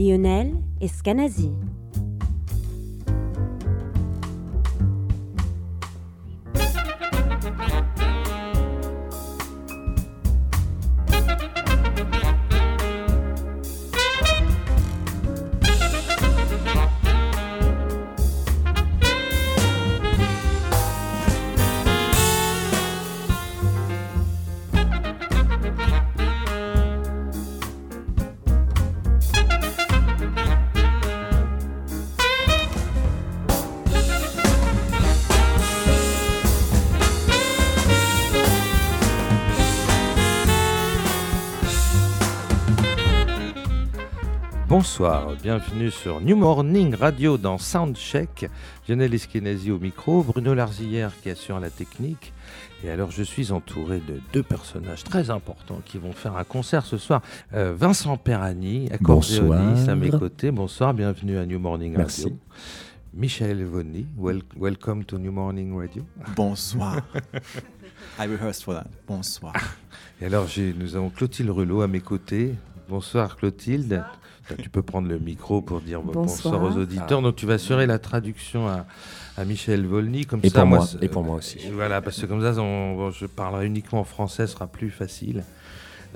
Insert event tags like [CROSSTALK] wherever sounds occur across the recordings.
Lionel Escanazi. Bienvenue sur New Morning Radio dans Soundcheck. Lionel Eskenazi au micro, Bruno Larzillière qui assure la technique. Et alors je suis entouré de deux personnages très importants qui vont faire un concert ce soir. Euh, Vincent Perrani, accordéoniste à mes côtés. Bonsoir, bienvenue à New Morning Merci. Radio. Michel Evoni, wel- welcome to New Morning Radio. Bonsoir. [LAUGHS] I rehearsed for that. Bonsoir. Et alors nous avons Clotilde Rulot à mes côtés. Bonsoir Clotilde. Tu peux prendre le micro pour dire bonsoir, Bonsoir. aux auditeurs. Donc tu vas assurer la traduction à, à Michel Volny. Comme Et ça, pour moi, c'est- et pour moi aussi. Voilà, parce que comme ça, on- bon, je parlerai uniquement en français, ce sera plus facile.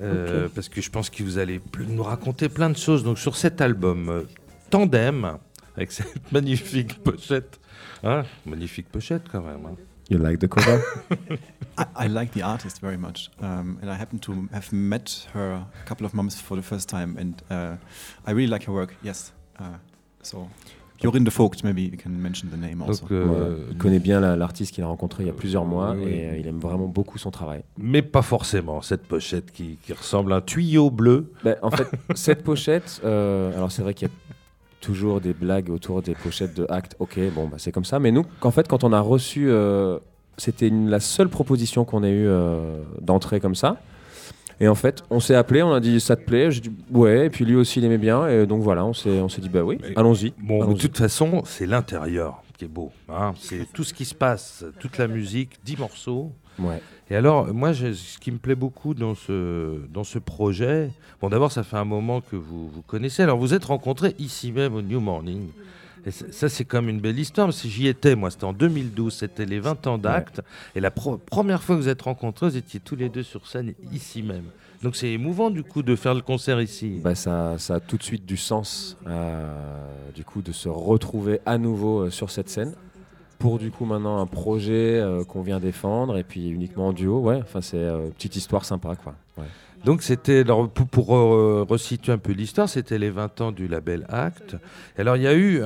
Euh, Parce que je pense que vous allez nous raconter plein de choses. Donc sur cet album, euh, Tandem, avec cette [LAUGHS] magnifique pochette. Hein magnifique pochette quand même. hein. You like the cover? [LAUGHS] I, I like the artist very much, um, and I happen to have met her a couple of months for the first time, and uh, I really like her work. Yes, uh, so Jorinde Vogt, maybe we can mention the name also. Donc, euh. Il connaît bien la- l'artiste qu'il a rencontré il y a plusieurs mois oui. et euh, il aime vraiment beaucoup son travail. Mais pas forcément cette pochette qui, qui ressemble à un tuyau bleu. Ben, en fait, cette [LAUGHS] pochette, euh, alors c'est vrai qu'il y a toujours des blagues autour des pochettes de Act. Ok, bon, bah, c'est comme ça. Mais nous, qu'en fait, quand on a reçu, euh, c'était la seule proposition qu'on ait eue euh, d'entrée comme ça. Et en fait, on s'est appelé, on a dit ça te plaît? Je dis ouais, et puis lui aussi il aimait bien, et donc voilà, on s'est, on s'est dit bah oui, allons-y. Bon, de toute façon, c'est l'intérieur qui est beau. hein. C'est tout ce qui se passe, toute la musique, 10 morceaux. Ouais. Et alors, moi, je- ce qui me plaît beaucoup dans ce, dans ce projet, bon, d'abord, ça fait un moment que vous vous connaissez. Alors, vous êtes rencontrés ici même au New Morning. Et ça, c'est comme une belle histoire, parce que j'y étais, moi, c'était en 2012, c'était les 20 ans d'acte. Et la pro- première fois que vous êtes rencontrés, vous étiez tous les deux sur scène ici même. Donc, c'est émouvant, du coup, de faire le concert ici. Bah, ça, ça a tout de suite du sens, euh, du coup, de se retrouver à nouveau euh, sur cette scène. Pour du coup maintenant un projet euh, qu'on vient défendre et puis uniquement en duo, ouais. Enfin c'est euh, petite histoire sympa quoi. Donc c'était pour, pour, euh, resituer un peu l'histoire, c'était les 20 ans du label Act. Alors il y a eu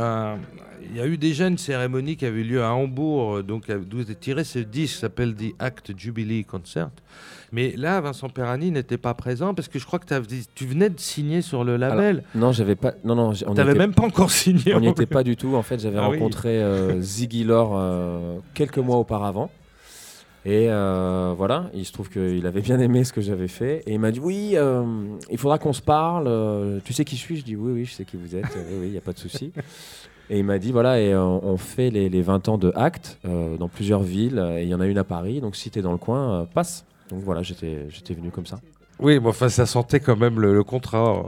il y a eu déjà une cérémonie qui avait eu lieu à Hambourg, euh, donc d'où est tiré ce disque s'appelle The Act Jubilee Concert. Mais là, Vincent Perrani n'était pas présent parce que je crois que tu venais de signer sur le label. Non j'avais pas, non non, on était, même pas encore signé. on n'y était pas du tout. En fait j'avais Ah rencontré euh, Ziggy Lore euh, quelques mois auparavant. Et euh, voilà, il se trouve qu'il avait bien aimé ce que j'avais fait. Et il m'a dit Oui, euh, il faudra qu'on se parle. euh, tu sais qui je suis? Je dis Oui, oui, je sais qui vous êtes. oui, oui, il n'y a pas de souci. Et il m'a dit Voilà, et on fait les, les 20 ans de Acte dans plusieurs villes. Et il y en a une à Paris. Donc si tu es dans le coin, passe. Donc voilà, j'étais venu comme ça. Oui, mais enfin ça sentait quand même le, le contrat.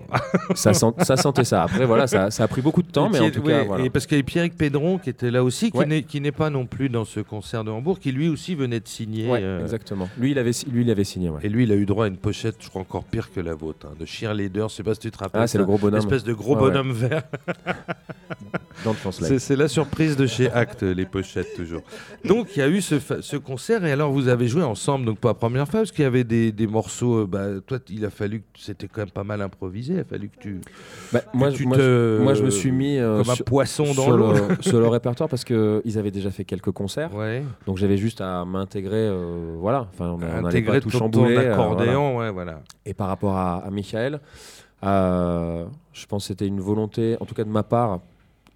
Ça, sent- ça sentait ça. Après, voilà, ça, ça a pris beaucoup de temps, mais en tout ouais, cas, voilà. Et parce qu'il y avait Pierrick Pédron qui était là aussi, qui Ouais. n'est- pas non plus dans ce concert de Hambourg, qui lui aussi venait de signer. Ouais, euh, exactement. Lui, il avait, lui, il avait signé. Ouais. Et lui, il a eu droit à une pochette, je crois, encore pire que la vôtre, hein, de cheerleader. Je sais pas si tu te rappelles. Ah, c'est le gros Une bonhomme. espèce de gros ouais. bonhomme vert. [LAUGHS] Dans le translate. C'est la surprise de chez Act, les pochettes, toujours. Donc, il y a eu ce, concert, et alors vous avez joué ensemble, donc pas la première fois, parce qu'il y avait des, des morceaux. euh, bah, toi, il a fallu que c'était quand même pas mal improvisé. Il a fallu que tu. Bah, moi, que tu moi, te- moi, je me suis mis euh, Comme un sur, poisson dans l'eau. le, [LAUGHS] sur le répertoire parce qu'ils avaient déjà fait quelques concerts. Ouais. Donc j'avais juste à m'intégrer. euh, voilà. Enfin, on, on pas tout chambouler. euh, voilà. accordéon, ouais, voilà. Et par rapport à, à Michael, euh, je pense que c'était une volonté, en tout cas de ma part,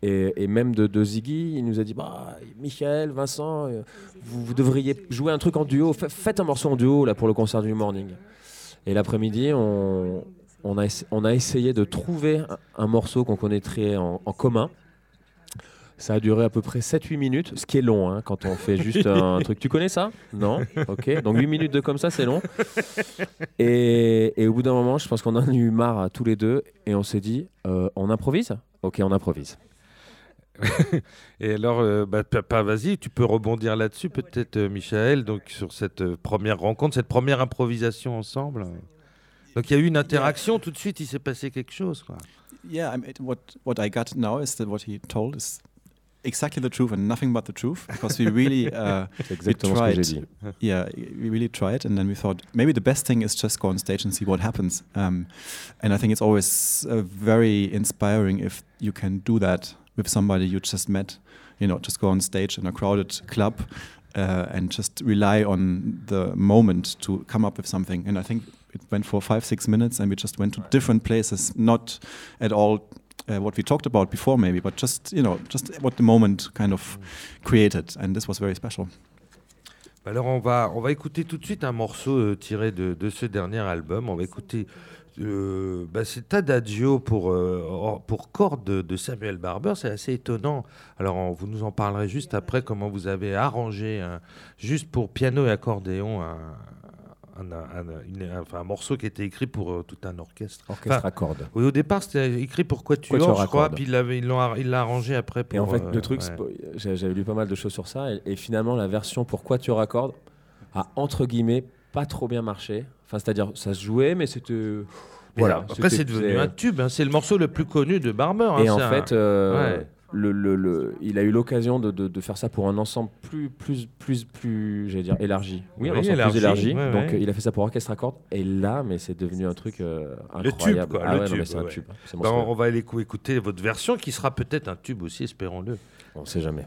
et, et même de, de Ziggy, il nous a dit bah, Michael, Vincent, euh, vous, vous devriez jouer un truc en duo, Fa- faites un morceau en duo là, pour le concert du morning. Et l'après-midi, on, a, essayé de trouver un, morceau qu'on connaîtrait en, commun. Ça a duré à peu près 7-8 minutes, ce qui est long hein, quand on fait juste un truc. Tu connais ça? Non? Ok. Donc 8 minutes de comme ça, c'est long. Et, et au bout d'un moment, je pense qu'on en a eu marre à tous les deux et on s'est dit euh, on improvise? Ok, on improvise. [LAUGHS] Et alors, euh, bah, papa, vas-y, tu peux rebondir là-dessus, peut-être, euh, Michael, donc sur cette euh, première rencontre, cette première improvisation ensemble. Donc, il y a eu une interaction tout de suite, il s'est passé quelque chose. Quoi. Yeah, I mean, it- what what I got now is that what he told is exactly the truth and nothing but the truth because we really [LAUGHS] uh, [LAUGHS] ce que j'ai tried. dit. yeah we really tried and then we thought maybe the best thing is just go on stage and see what happens um, and i think it's always uh, very inspiring if you can do that with somebody you just met you know just go on stage in a crowded club uh, and just rely on the moment to come up with something and i think it went for five six minutes and we just went to different places not at all uh, what we talked about before maybe but just you know just what the moment kind of created and this was very special Alors, on va, on va écouter tout de suite un morceau euh, tiré de, de ce dernier album. On va écouter. Euh, bah, c'est Adagio pour, euh, pour cordes de, de Samuel Barber. C'est assez étonnant. Alors, on- vous nous en parlerez juste après comment vous avez arrangé, juste pour piano et accordéon, un, un, un- une- enfin, un morceau qui était écrit pour euh, tout un orchestre. Orchestre Enfin, à cordes. Oui, au départ, c'était écrit pour Quatuor, Quatuor à je crois, cordes. puis il l'a arrangé après pour. Et en fait, euh, le truc, ouais. pas- j'ai- j'avais lu pas mal de choses sur ça, et, et finalement, la version pour quoi tu raccordes a entre guillemets pas trop bien marché. Enfin, c'est-à-dire, ça se jouait, mais c'était. Mais Voilà. Après, c'est devenu un tube. hein. C'est le morceau le plus connu de Barber. hein. Et en un- fait, euh, Ouais. le, le- le- il a eu l'occasion de, de- de faire ça pour un ensemble plus, plus, plus, plus, j'allais dire élargi. Oui, un ensemble élargi, plus élargi. ouais, Donc, ouais. il a fait ça pour orchestre à cordes. Et là, mais c'est devenu un truc euh, Le tube, incroyable. quoi, Ah le tube, mais c'est un ouais. tube. C'est Bah, on va aller écou- écouter votre version qui sera peut-être un tube aussi, espérons-le. On sait jamais.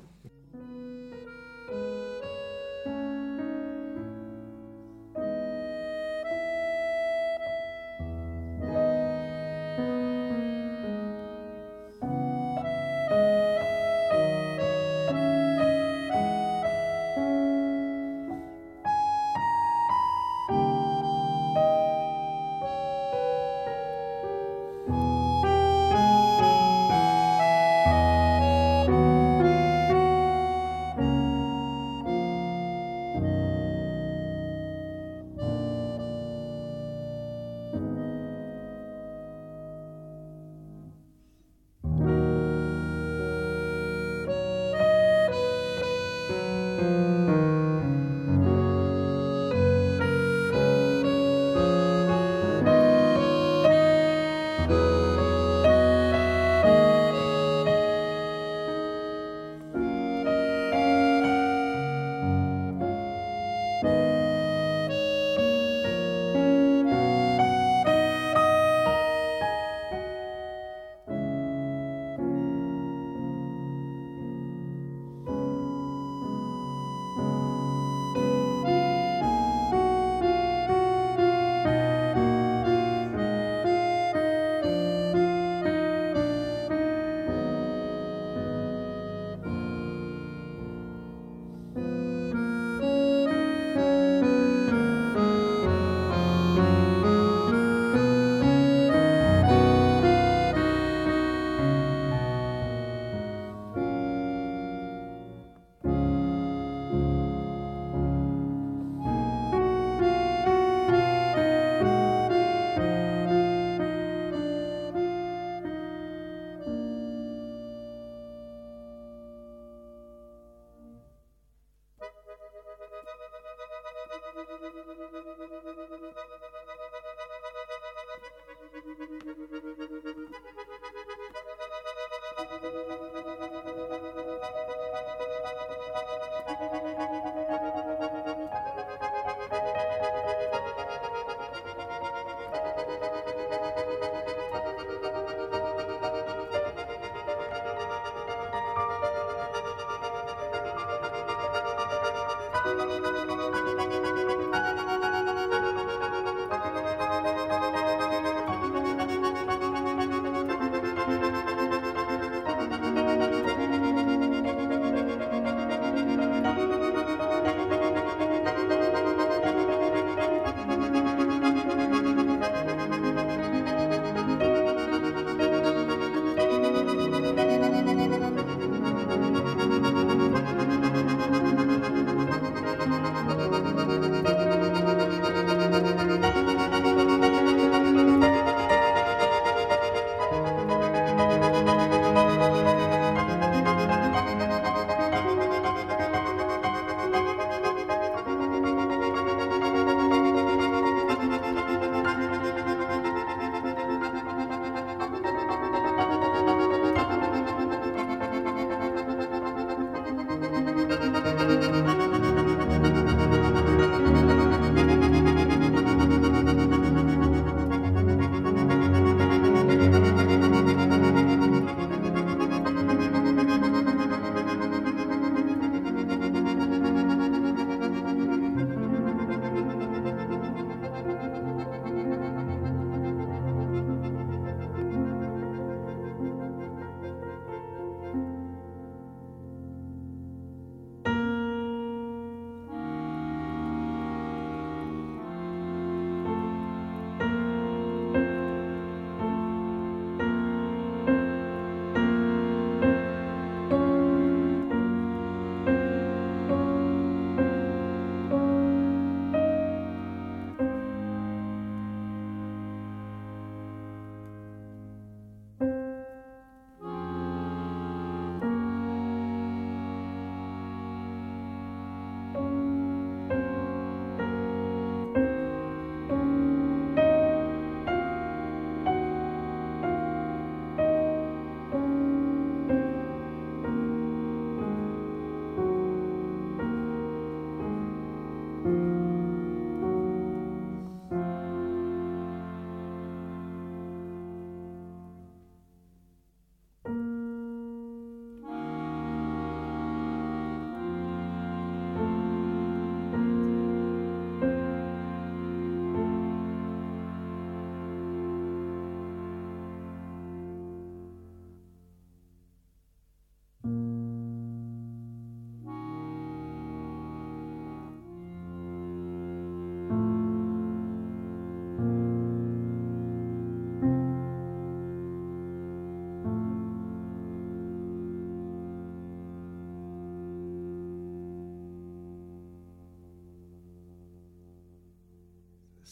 thank you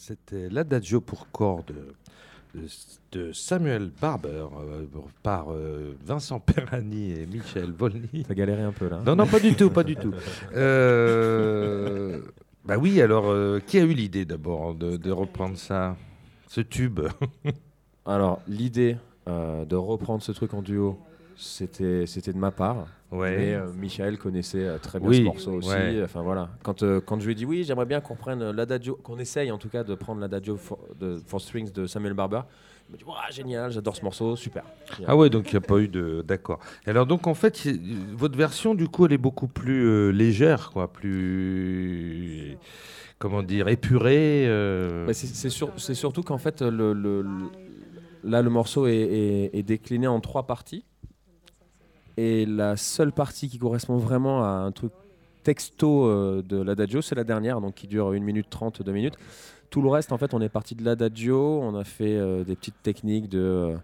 C'était l'Adagio pour cordes de, Samuel Barber euh, par euh, Vincent Perrani et Michel Volny. T'as galéré un peu là. Non, non, pas du tout, pas du tout. Euh, bah oui, alors, euh, qui a eu l'idée d'abord de, de reprendre ça, ce tube? Alors, l'idée de reprendre ce truc en duo, c'était de ma part. Ouais. Mais euh, Michael connaissait euh, très bien Oui, ce morceau aussi. ouais. Enfin voilà. Quand, euh, quand je lui ai dit oui, j'aimerais bien qu'on prenne l'adagio, qu'on essaye en tout cas de prendre l'adagio for, de, for strings de Samuel Barber. Il m'a dit Ouah, génial, j'adore ce morceau, super. Ah ouais, donc il n'y a pas eu de... D'accord. Alors donc en fait, votre version du coup, elle est beaucoup plus légère, quoi, plus... Comment dire, épurée. c'est c'est sur- c'est surtout qu'en fait, le, le- le- là, le morceau est, est- est décliné en trois parties. Et la seule partie qui correspond vraiment à un truc texto euh, de l'adagio, c'est la dernière, donc qui dure 1 minute 30, 2 minutes. Tout le reste, en fait, on est parti de l'adagio, on a fait euh, des petites techniques de, euh,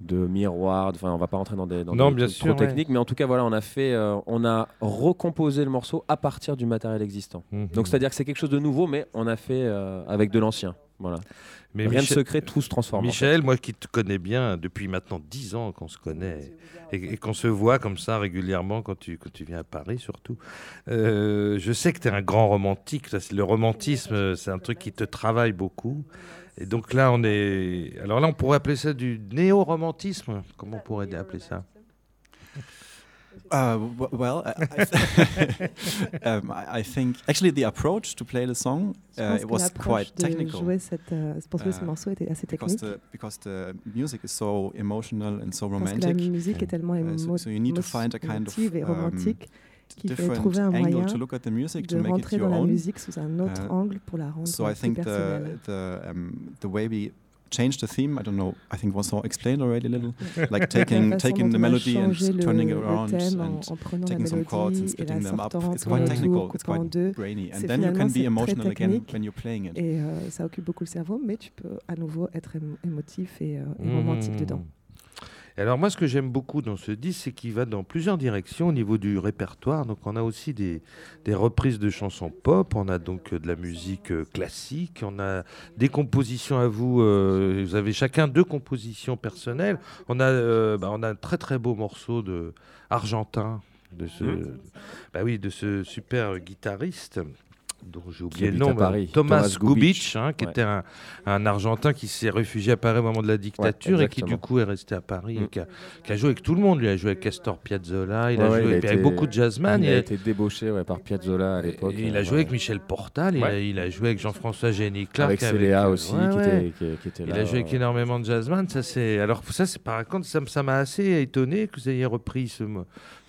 de miroir, enfin, on va pas rentrer dans des, dans Non, des bien sûr, trop ouais. techniques, mais en tout cas, voilà, on a fait, euh, on a recomposé le morceau à partir du matériel existant. mhm. Donc c'est-à-dire que c'est quelque chose de nouveau, mais on a fait avec de l'ancien. Voilà. Mais Rien Michel- de secret, tout se transforme. en Michel, moi qui te connais bien depuis maintenant 10 ans qu'on se connaît et, et qu'on se voit comme ça régulièrement quand tu, quand tu viens à Paris surtout, euh, je sais que tu es un grand romantique. Le romantisme, c'est un truc qui te travaille beaucoup. Et donc là, on est. Alors là, on pourrait appeler ça du néo-romantisme. Comment on pourrait appeler ça? Uh, w- well, I, I, [LAUGHS] [LAUGHS] um, I I think actually the approach to play the song uh, it was quite technical cette, c'est pour ça ce morceau était assez because technique. the because the music is so emotional and so Parce que la romantic. musique est tellement Uh, so, so you need to find a kind of émotive et um, romantique qu'il faut different trouver un angle moyen to look at the music to de make it your dans la own. musique sous un autre Uh, angle pour la rendre So I plus think the the um, the way we changed the theme, I don't know. I think was all explained already a little. [LAUGHS] like taking taking the melody and changé turning it around and en prenant la taking some chords and mélodie splitting them up. It's quite technical. It's quite deux. brainy, and then you can be emotional again when you're playing it. Et euh, ça occupe beaucoup le cerveau, mais tu peux à nouveau être émo- émotif et, euh, et Mhm. romantique dedans. Et alors moi, ce que j'aime beaucoup dans ce disque, c'est qu'il va dans plusieurs directions au niveau du répertoire. Donc on a aussi des, des reprises de chansons pop, on a donc euh, de la musique euh, classique, on a des compositions à vous. euh, vous avez chacun deux compositions personnelles. On a, euh, bah, on a un très très beau morceau de argentin de ce, bah oui, de ce super guitariste dont j'ai oublié le nom, bah, Paris, Thomas, Thomas hein, qui ouais. était un, un Argentin qui s'est réfugié à Paris au moment de la dictature et qui du coup est resté à Paris et Mm. qui a, qui a joué avec tout le monde. Lui a joué avec Castor Piazzolla, il Ouais, a joué il a avec, beaucoup de jazzman. il il a été débauché ouais, par Piazzolla à l'époque. il euh, a joué ouais. avec Michel Portal, il, a, il joué avec Jean-François Génie Clark. avec Céléa euh, aussi, qui. Était, qui, qui était Il là. a joué avec euh, énormément de jazzman. Ça. Alors, ça, c'est par contre, ça, m'a assez étonné que vous ayez repris ce,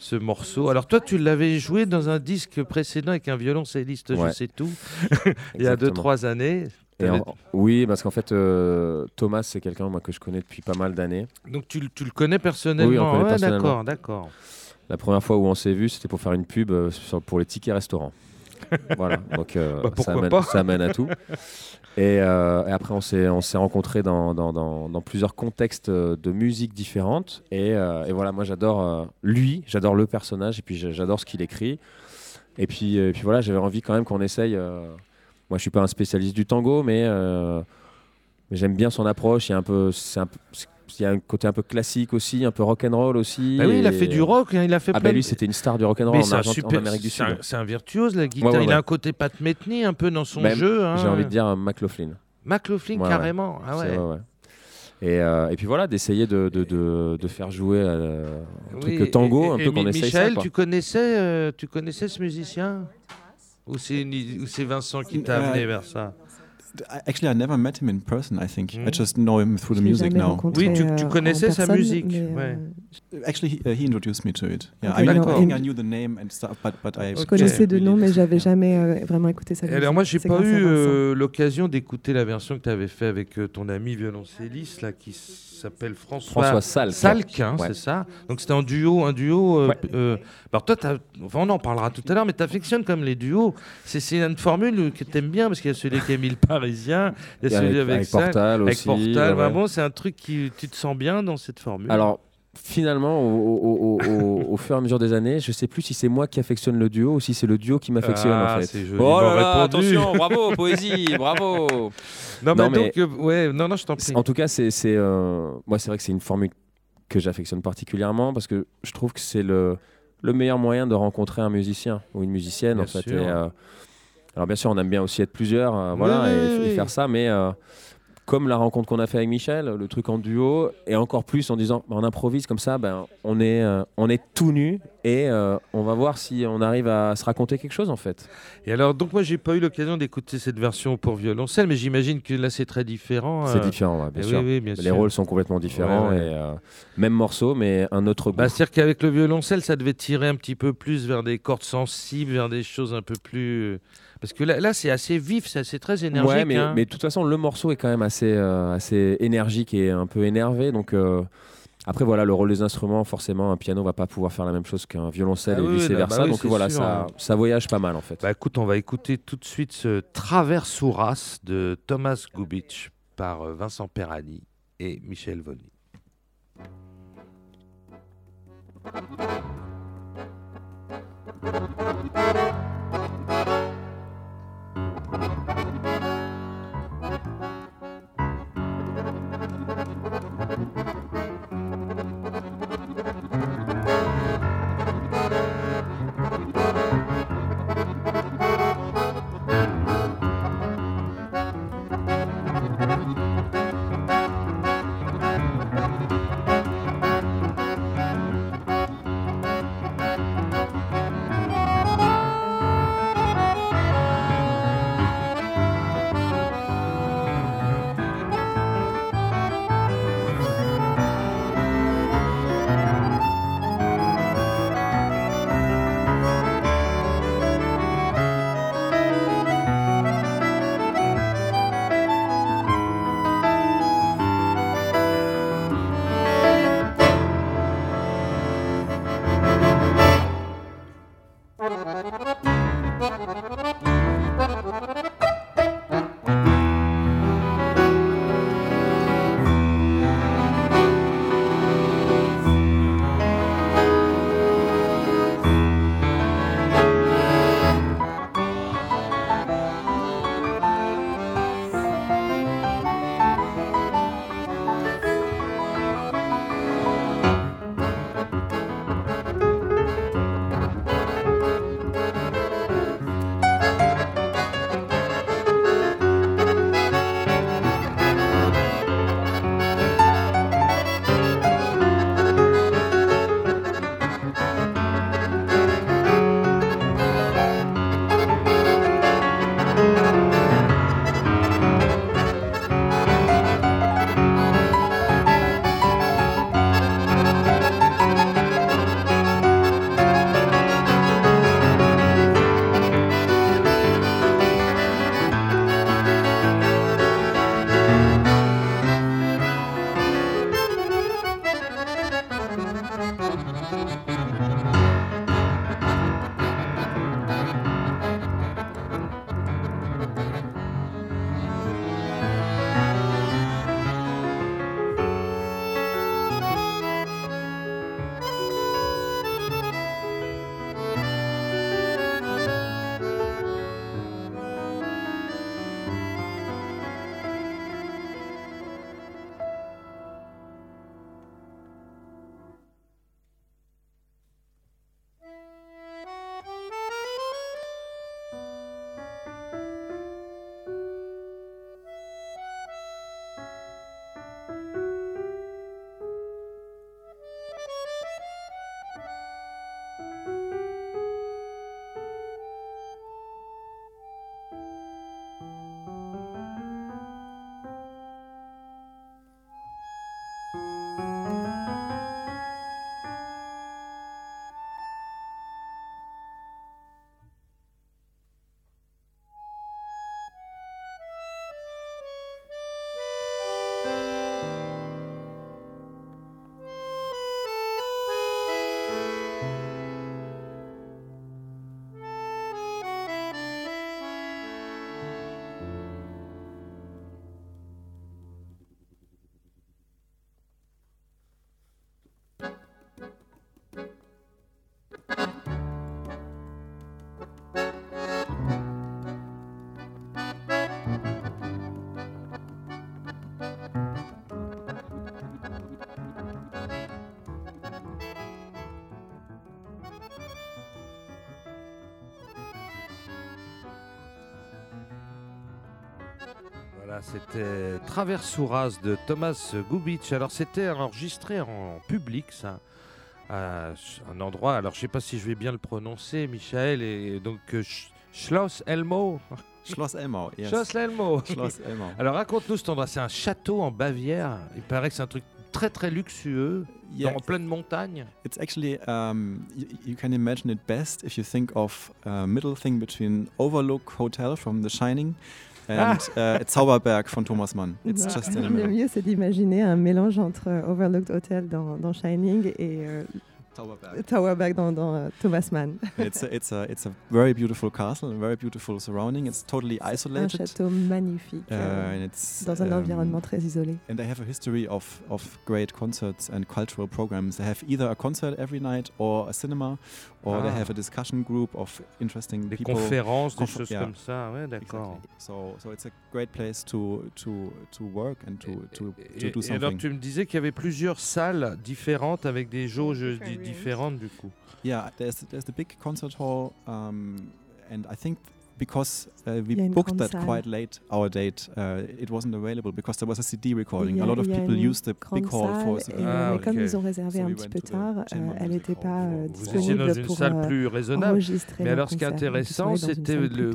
ce morceau. Alors, toi, tu l'avais joué dans un disque précédent avec un violoncelliste, je sais tout, [LAUGHS] il y a exactement. 2-3 années. En- oui, parce qu'en fait, euh, Thomas, c'est quelqu'un moi, que je connais depuis pas mal d'années. Donc, tu, le- tu le connais personnellement Oui, on connaît Ouais, personnellement. D'accord, d'accord. La première fois où on s'est vu, c'était pour faire une pub euh, pour les tickets restaurants. Voilà, donc euh, Bah, ça, amène, pas ça amène à tout. Et, euh, et après, on s'est, on s'est rencontrés dans, dans, dans- dans plusieurs contextes euh, de musique différentes. Et, euh, et voilà, moi, j'adore lui, j'adore le personnage, et puis j'a- j'adore ce qu'il écrit. Et puis, et puis voilà, j'avais envie quand même qu'on essaye. moi, je suis pas un spécialiste du tango, mais, j'aime bien son approche. Il y a un peu, c'est un peu- c'est- il y a un côté un peu classique aussi, un peu rock and roll aussi. Bah oui, il a fait du rock, hein, il a fait Ah plein bah lui, c'était une star du rock and roll en, super- Amérique du c'est Sud. un- C'est un virtuose, la guitare. Ouais, ouais, il a un côté Pat Metheny un peu dans son Même, jeu. hein. J'ai envie de dire McLaughlin. McLaughlin, Ouais, ouais. carrément. Ah ouais. ouais, ouais. Et, euh, et puis voilà, d'essayer de, de, de, de faire jouer euh, un truc Oui, tango, et- un peu qu'on essaye Michel, ça. quoi. tu connaissais, euh, tu connaissais ce musicien? Ou c'est une- ou c'est Vincent qui t'a amené vers ça? Actually, I never met him in person. I think Mm. I just know him through the music jamais now. rencontré, Oui, tu- tu euh, connaissais en sa personne, musique, mais, ouais. euh, Actually, he, uh, he introduced me to it. Yeah, Ok, I, mean, I d'accord. think I knew the name and stuff, but but I Je connaissais de nom, mais j'avais yeah. jamais euh, vraiment écouté sa musique. Alors moi, j'ai pas eu euh, l'occasion d'écouter la version que tu avais fait avec euh, ton ami violoncelliste là, qui s'appelle François, François Salk. Salk, hein, Ouais. c'est ça. Donc c'était en duo, un duo. euh, Ouais. euh, alors toi, enfin, on en parlera tout à l'heure, mais tu affectionnes comme les duos. C'est une formule que tu aimes bien parce qu'il y a celui avec Émile Parisien, il y a celui avec, avec, avec Salk, Portal avec aussi. Portal. ouais, ouais. Vraiment, c'est un truc qui tu te sens bien dans cette formule. Alors, finalement, au, au- au- au- au fur et à mesure des années, je sais plus si c'est moi qui affectionne le duo ou si c'est le duo qui m'affectionne Ah, en fait. Oh là là, attention, [LAUGHS] bravo, poésie, bravo. Non, mais Non, mais- donc, euh, ouais, non, non, je t'en prie. En tout cas, c'est, c'est, euh, moi, c'est vrai que c'est une formule que j'affectionne particulièrement parce que je trouve que c'est le, le meilleur moyen de rencontrer un musicien ou une musicienne Bien en fait. Et, euh, alors bien sûr, on aime bien aussi être plusieurs, voilà, Oui, et, oui, et faire ça, mais comme la rencontre qu'on a fait avec Michel, le truc en duo, et encore plus en disant, bah, on improvise comme ça, ben, on est, euh, on est tout nu et euh, on va voir si on arrive à se raconter quelque chose en fait. Et alors, donc moi, j'ai pas eu l'occasion d'écouter cette version pour violoncelle, mais j'imagine que là, c'est très différent. C'est euh. différent, ouais, bien Eh sûr. oui, oui, bien Les rôles sont complètement différents Ouais, ouais. et même morceau, mais un autre. Bah, C'est-à-dire qu'avec le violoncelle, ça devait tirer un petit peu plus vers des cordes sensibles, vers des choses un peu plus. Parce que là, c'est assez vif, c'est très énergique. Ouais, hein. mais, de toute façon, le morceau est quand même assez, euh, assez énergique et un peu énervé. Donc. Euh, après, voilà, le rôle des instruments, forcément, un piano va pas pouvoir faire la même chose qu'un violoncelle ah et oui, vice-versa. Bah donc voilà, ça, hein. ça, voyage pas mal en fait. Bah écoute, on va écouter tout de suite ce Traversouras de Thomas Gubitsch par euh, Vincent Perani et Michel Vonny. Voilà, c'était Traversouras de Thomas Gubitsch. Alors, c'était enregistré en public, ça, à un endroit. Alors, je sais pas si je vais bien le prononcer, Michael, et donc euh, Sch- Schloss Elmo. Schloss. Yes. Schloss Elmo. Schloss Elmau. Alors, raconte-nous cet endroit. C'est un château en Bavière. Il paraît que c'est un truc très très luxueux, Yeah, dans, en pleine montagne. it's actually um, you, you can imagine it best if you think of a middle thing between Overlook Hotel from The Shining and uh, Zauberberg von Thomas Mann. It's Non, just in le mieux, c'est d'imaginer un mélange entre euh, Overlooked Hotel dans, dans Shining et Towerback dans, dans euh, Thomas Mann. it's a, it's a it's a very beautiful castle, a very beautiful surrounding. It's totally Un isolated. château magnifique uh, euh, and it's dans un um, environnement très isolé. And they have a history of, of great concerts and cultural programs. They have either a concert every night or a cinema, or they Ah. have a discussion group of interesting Des people. conférences, des Conf- choses yeah. comme ça. Ouais, d'accord. Exactly. So, so it's a great place to to to work and to to, to Et- do et alors, something. tu me disais qu'il y avait plusieurs salles différentes avec des jauges di- différentes du coup. Yeah, there's there's the big concert hall, um, and I think because uh, we Il y a une booked that quite late, our date, uh, it wasn't available because there was a CD recording. A a- lot of people used the big hall for. et, Ah, mais comme ils ont réservé So un we petit peu the tard, euh, elle n'était pas euh, Vous étiez disponible dans une pour salle euh, plus raisonnable. Mais alors, ce qui est intéressant, c'était le-.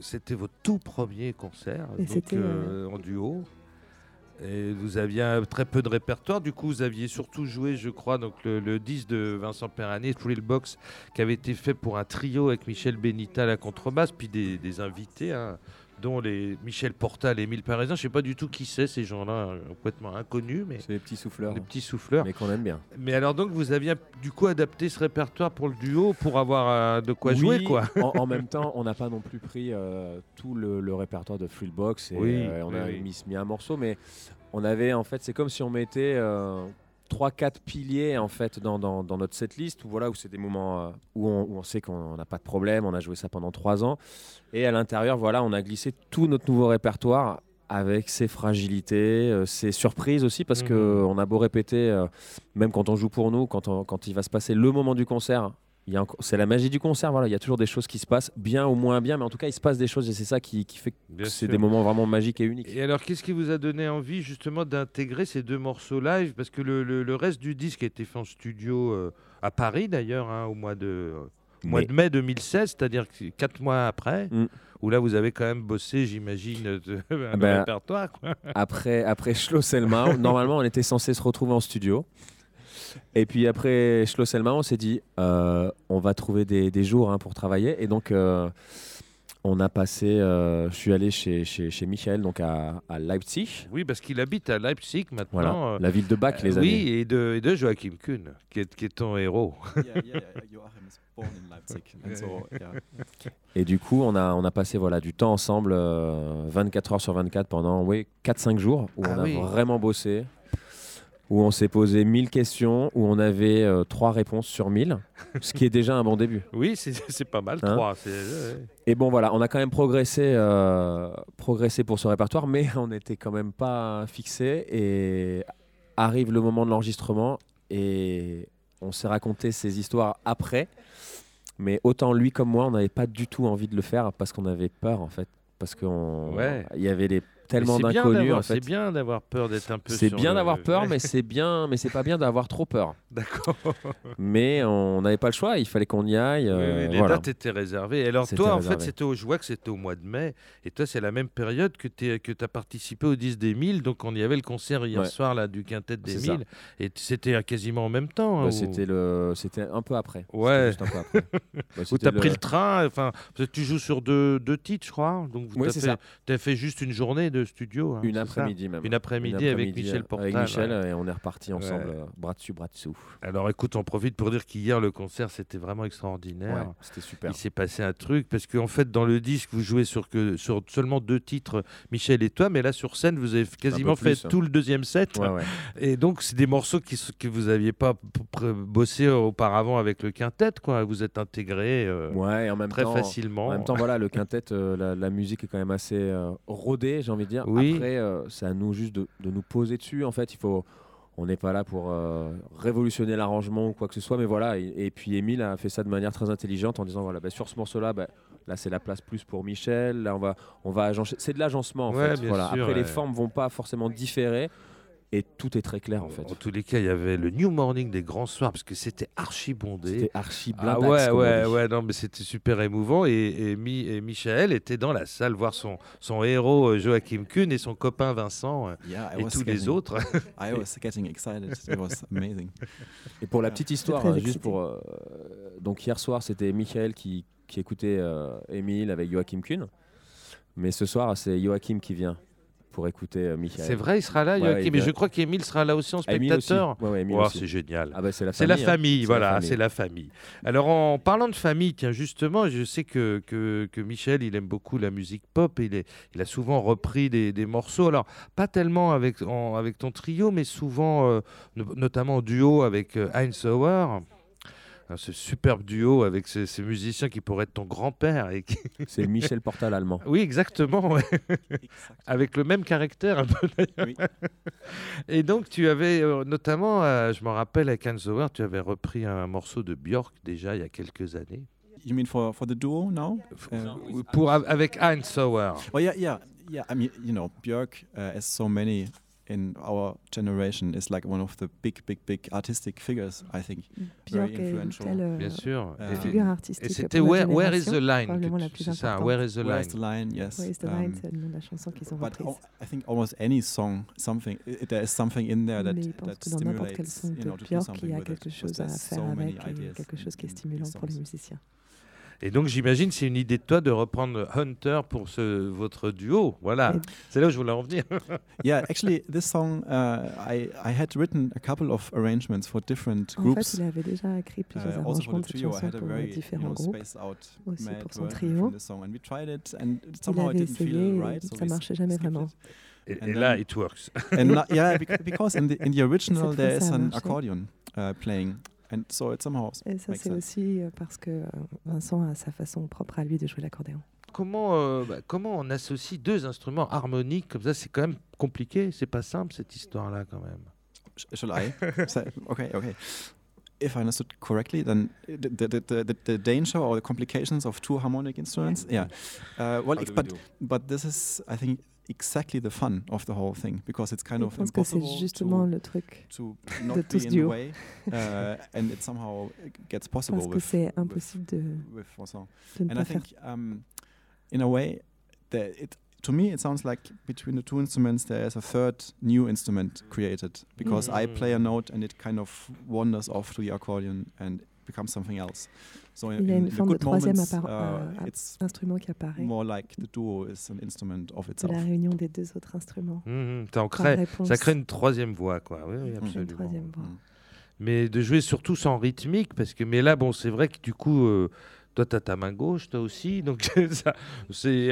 C'était votre tout premier concert, Et donc, c'était, euh, en duo. Vous aviez très peu de répertoire. Du coup, vous aviez surtout joué, je crois, donc le, le 10 de Vincent Perrani, Thrill Box, qui avait été fait pour un trio avec Michel Benita à la contrebasse, puis des, des invités, hein, dont les Michel Portal et Émile Parisien. Je sais pas du tout qui c'est, ces gens-là, euh, complètement inconnus, mais C'est des petits souffleurs, des petits souffleurs. mais qu'on aime bien. Mais alors donc, vous aviez du coup adapté ce répertoire pour le duo, pour avoir euh, de quoi Oui, jouer, quoi. en, en [LAUGHS] même temps, on n'a pas non plus pris euh, tout le, le répertoire de Thrillbox et Oui, euh, on a oui. mis, mis un morceau, mais on avait en fait, c'est comme si on mettait trois, quatre piliers en fait dans, dans, dans notre setlist où voilà où c'est des moments euh, où, on, où on sait qu'on n'a pas de problème, on a joué ça pendant trois ans et à l'intérieur voilà on a glissé tout notre nouveau répertoire avec ses fragilités, euh, ses surprises aussi parce Mhm. que on a beau répéter euh, même quand on joue pour nous, quand, on- quand il va se passer le moment du concert, c'est la magie du concert. Voilà, il y a toujours des choses qui se passent, bien ou moins bien, mais en tout cas, il se passe des choses et c'est ça qui, qui fait que c'est des moments vraiment magiques et uniques. Et alors, qu'est-ce qui vous a donné envie justement d'intégrer ces deux morceaux live? Parce que le, le- le reste du disque a été fait en studio euh, à Paris d'ailleurs, hein, au mois de, euh, au mois Mais- de mai 2016, c'est-à-dire quatre mois après, Mm. où là vous avez quand même bossé, j'imagine, [LAUGHS] un ben, répertoire. quoi. Après, après Schlosselmau, normalement, on était censé se retrouver en studio. Et puis après Schlosselmau, on s'est dit, euh, on va trouver des, des jours hein, pour travailler. Et donc, euh, on a passé, euh, je suis allé chez, chez, chez Michael, donc à, à Leipzig. Oui, parce qu'il habite à Leipzig maintenant. Voilà, la ville de Bach, les amis. oui, et de, et de Joachim Kuhn, qui est, qui est ton héros. [LAUGHS] yeah, yeah, yeah, Joachim is born in Leipzig, and so yeah. Et du coup, on a, on a passé voilà, du temps ensemble, euh, 24 heures sur 24 pendant oui, 4-5 jours, où Ah on a oui. vraiment bossé, où on s'est posé 1000 questions, où on avait euh, 3 réponses sur 1000, [LAUGHS] ce qui est déjà un bon début. Oui, c'est [LAUGHS] pas mal, Hein. Et bon, voilà, on a quand même progressé, euh, progressé pour ce répertoire, mais [LAUGHS] on n'était quand même pas fixé. Et arrive le moment de l'enregistrement, et on s'est raconté ces histoires après. Mais autant lui comme moi, on n'avait pas du tout envie de le faire parce qu'on avait peur, en fait. Parce qu'il Ouais. y avait des, tellement d'inconnus, en fait. C'est bien d'avoir peur d'être un peu. C'est bien le- d'avoir peur, mais c'est bien, mais c'est pas bien d'avoir trop peur. [LAUGHS] D'accord. Mais on n'avait pas le choix, il fallait qu'on y aille. Euh, les voilà. dates étaient réservées. Alors toi, en fait, c'était au, je vois que c'était au mois de mai. Et toi, c'est la même période que tu que as participé au 10 des 1000. Donc on y avait le concert hier Ouais. soir là, du quintet des C'est ça. 1000. Et c'était euh, quasiment en même temps. hein, Bah, c'était le, c'était un peu après. Ouais. Juste un peu après. [LAUGHS] Bah, Où c'était tu as pris le train, enfin, tu joues sur deux, deux titres, je crois. Donc, Oui, tu ça. t'as fait juste une journée de studio. hein, Une après-midi même. Une après-midi avec Michel Portal. Avec Michel, ouais. et on est reparti ensemble, Ouais. euh, bras dessus, bras dessous. Alors, écoute, on profite pour dire qu'hier, le concert, c'était vraiment extraordinaire. Ouais, c'était super. Il s'est passé un truc parce qu'en fait dans le disque vous jouez sur que sur seulement deux titres Michel et toi mais là sur scène vous avez quasiment plus, fait hein. tout le deuxième set et donc c'est des morceaux qui que vous aviez pas bossé auparavant avec le quintet quoi vous êtes intégré euh, Ouais, et en même très temps, facilement En même temps, voilà, le quintet, euh, la, la musique est quand même assez euh, rodée, j'ai envie de dire. Oui. Après, euh, c'est à nous juste de, de nous poser dessus. En fait, il faut, on n'est pas là pour euh, révolutionner l'arrangement ou quoi que ce soit, mais voilà. Et, et puis Émile a fait ça de manière très intelligente en disant voilà, bah, sur ce morceau-là, bah, là c'est la place plus pour Michel. Là on va, on va agencer. C'est de l'agencement en Ouais, fait. bien Voilà. sûr, Après les formes vont pas forcément différer et tout est très clair en fait. En tous les cas, il y avait le New Morning des grands soirs parce que c'était archi bondé. C'était archi Ah blindax, ouais, on ouais, dit. ouais, non, mais c'était super émouvant. Et, et, Mi- et Michael était dans la salle voir son, son héros euh, Joachim Kuhn et son copain Vincent euh, Yeah, I et was tous les autres. [LAUGHS] I was getting excited. It was amazing. Et pour la petite histoire, hein, juste pour. euh, donc hier soir, c'était Michael qui, qui écoutait euh, Émile avec Joachim Kuhn. Mais ce soir, c'est Joachim qui vient pour écouter euh, Michael. C'est vrai, il sera là, Ouais, Joachim. il mais je crois qu'Émile sera là aussi en spectateur. Ouais, ouais, Oh, c'est génial. Ah bah c'est la C'est famille. la hein. famille, voilà, la famille. c'est la famille. Alors en parlant de famille, tiens justement, je sais que, que, que Michel, il aime beaucoup la musique pop, et il, est, il a souvent repris des, des morceaux, alors pas tellement avec, en- avec ton trio, mais souvent, euh, no- notamment en duo avec euh, Heinz Sauer. Hein, Ce superbe duo avec ces, ces musiciens qui pourraient être ton grand-père. Et qui- [LAUGHS] C'est Michel Portal allemand. Oui, exactement, ouais. avec le même caractère un peu d'ailleurs. Oui. Et donc tu avais euh, notamment, euh, je me rappelle avec Hans Zauer, tu avais repris un morceau de Björk déjà il y a quelques années. You mean for, for the duo now? Uh, Pour, avec Hans Sauer. Oh yeah, yeah, yeah. I mean, you know, Björk, uh, as so many in our generation, is like one of the big, big, big artistic figures. I think. Björk Very influential. telle euh, Bien sûr. Euh, Et- figure et artistique. c'était Where, Where is the Line C'est ça. Where is the Line the line? Yes. Where is the Um, Line, c'est le nom de la chanson qu'ils ont but reprise. al- I think almost any song, something there is something in there that, Mais il pense that que dans n'importe quel stimulates, son you de know, to do Björk, il something y a quelque chose à faire so many avec et ideas quelque chose qui est stimulant pour les musiciens. Et donc j'imagine c'est une idée de toi de reprendre Hunter pour ce, votre duo. Voilà, c'est là où je voulais en venir. [LAUGHS] yeah, actually, this song uh, I I had written a couple of arrangements for different En groups. fait, il avait déjà écrit Uh, plusieurs also arrangements for de cette trio, I chanson had a pour euh, very you différents know, groupes. Aussi pour son trio. from the song, and we tried it, and it Il somehow it avait didn't essayé, right. so ça marchait jamais vraiment. Et, And et là, it works. And yeah, [LAUGHS] bec- because in the in the original Cette there is an accordion uh, playing, and so it somehow Et ça, c'est aussi euh, parce que euh, Vincent a sa façon propre à lui de jouer l'accordéon. Comment, euh, bah, comment on associe deux instruments harmoniques comme ça? C'est quand même compliqué, c'est pas simple cette histoire-là quand même. Sh- shall I? [LAUGHS] Okay, okay. If I understood correctly, then the, the, the, the, the danger or the complications of two harmonic instruments, yeah. Uh, well, it's, but but this is, I think, exactly the fun of the whole thing because it's kind Je of pense que impossible justement to, le truc. to [LAUGHS] not tout be ce in the way, uh, and it somehow gets possible Parce que with, c'est impossible de, with Vincent. de And I think, um, in a way, that it to me it sounds like between the two instruments there is a third new instrument created because I play a Mm. note and it kind of wanders off to the accordion and becomes something else. So in, Il y a in une the forme de good troisième moments, uh, it's Instrument qui apparaît. more like the duo is an instrument of C'est itself. la réunion des deux autres instruments. Crées- réponse. ça crée une troisième voix, quoi. Oui, oui, Mm. absolument. troisième voix. Mm. Mais de jouer surtout sans rythmique, parce que mais là, bon, c'est vrai que du coup, euh, toi, t'as ta main gauche, toi aussi, donc [LAUGHS] ça,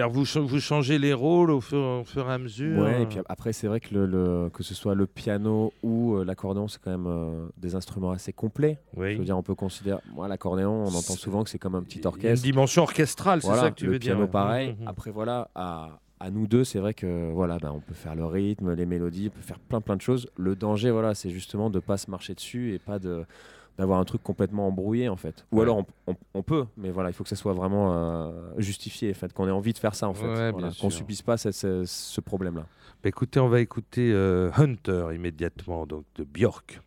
vous, vous changez les rôles au fur, au fur et à mesure. Ouais, et puis après, c'est vrai que, le, le- que ce soit le piano ou euh, l'accordéon, c'est quand même euh, des instruments assez complets. oui. Je veux dire, on peut considérer. Moi, l'accordéon, on entend souvent que c'est comme un petit Une orchestre. dimension orchestrale, c'est Voilà, ça que tu le veux piano dire. pareil. Mhm. Après, voilà, à, à nous deux, c'est vrai que voilà, ben, on peut faire le rythme, les mélodies, on peut faire plein plein de choses. Le danger, voilà, c'est justement de pas se marcher dessus et pas de d'avoir un truc complètement embrouillé en fait. Ou Ouais. alors on, on- on peut, mais voilà, il faut que ça soit vraiment euh, justifié, en fait, qu'on ait envie de faire ça en fait, Ouais, Voilà, bien qu'on subisse pas cette- ce problème-là. Bah, écoutez, on va écouter euh, Hunter immédiatement, donc de Björk.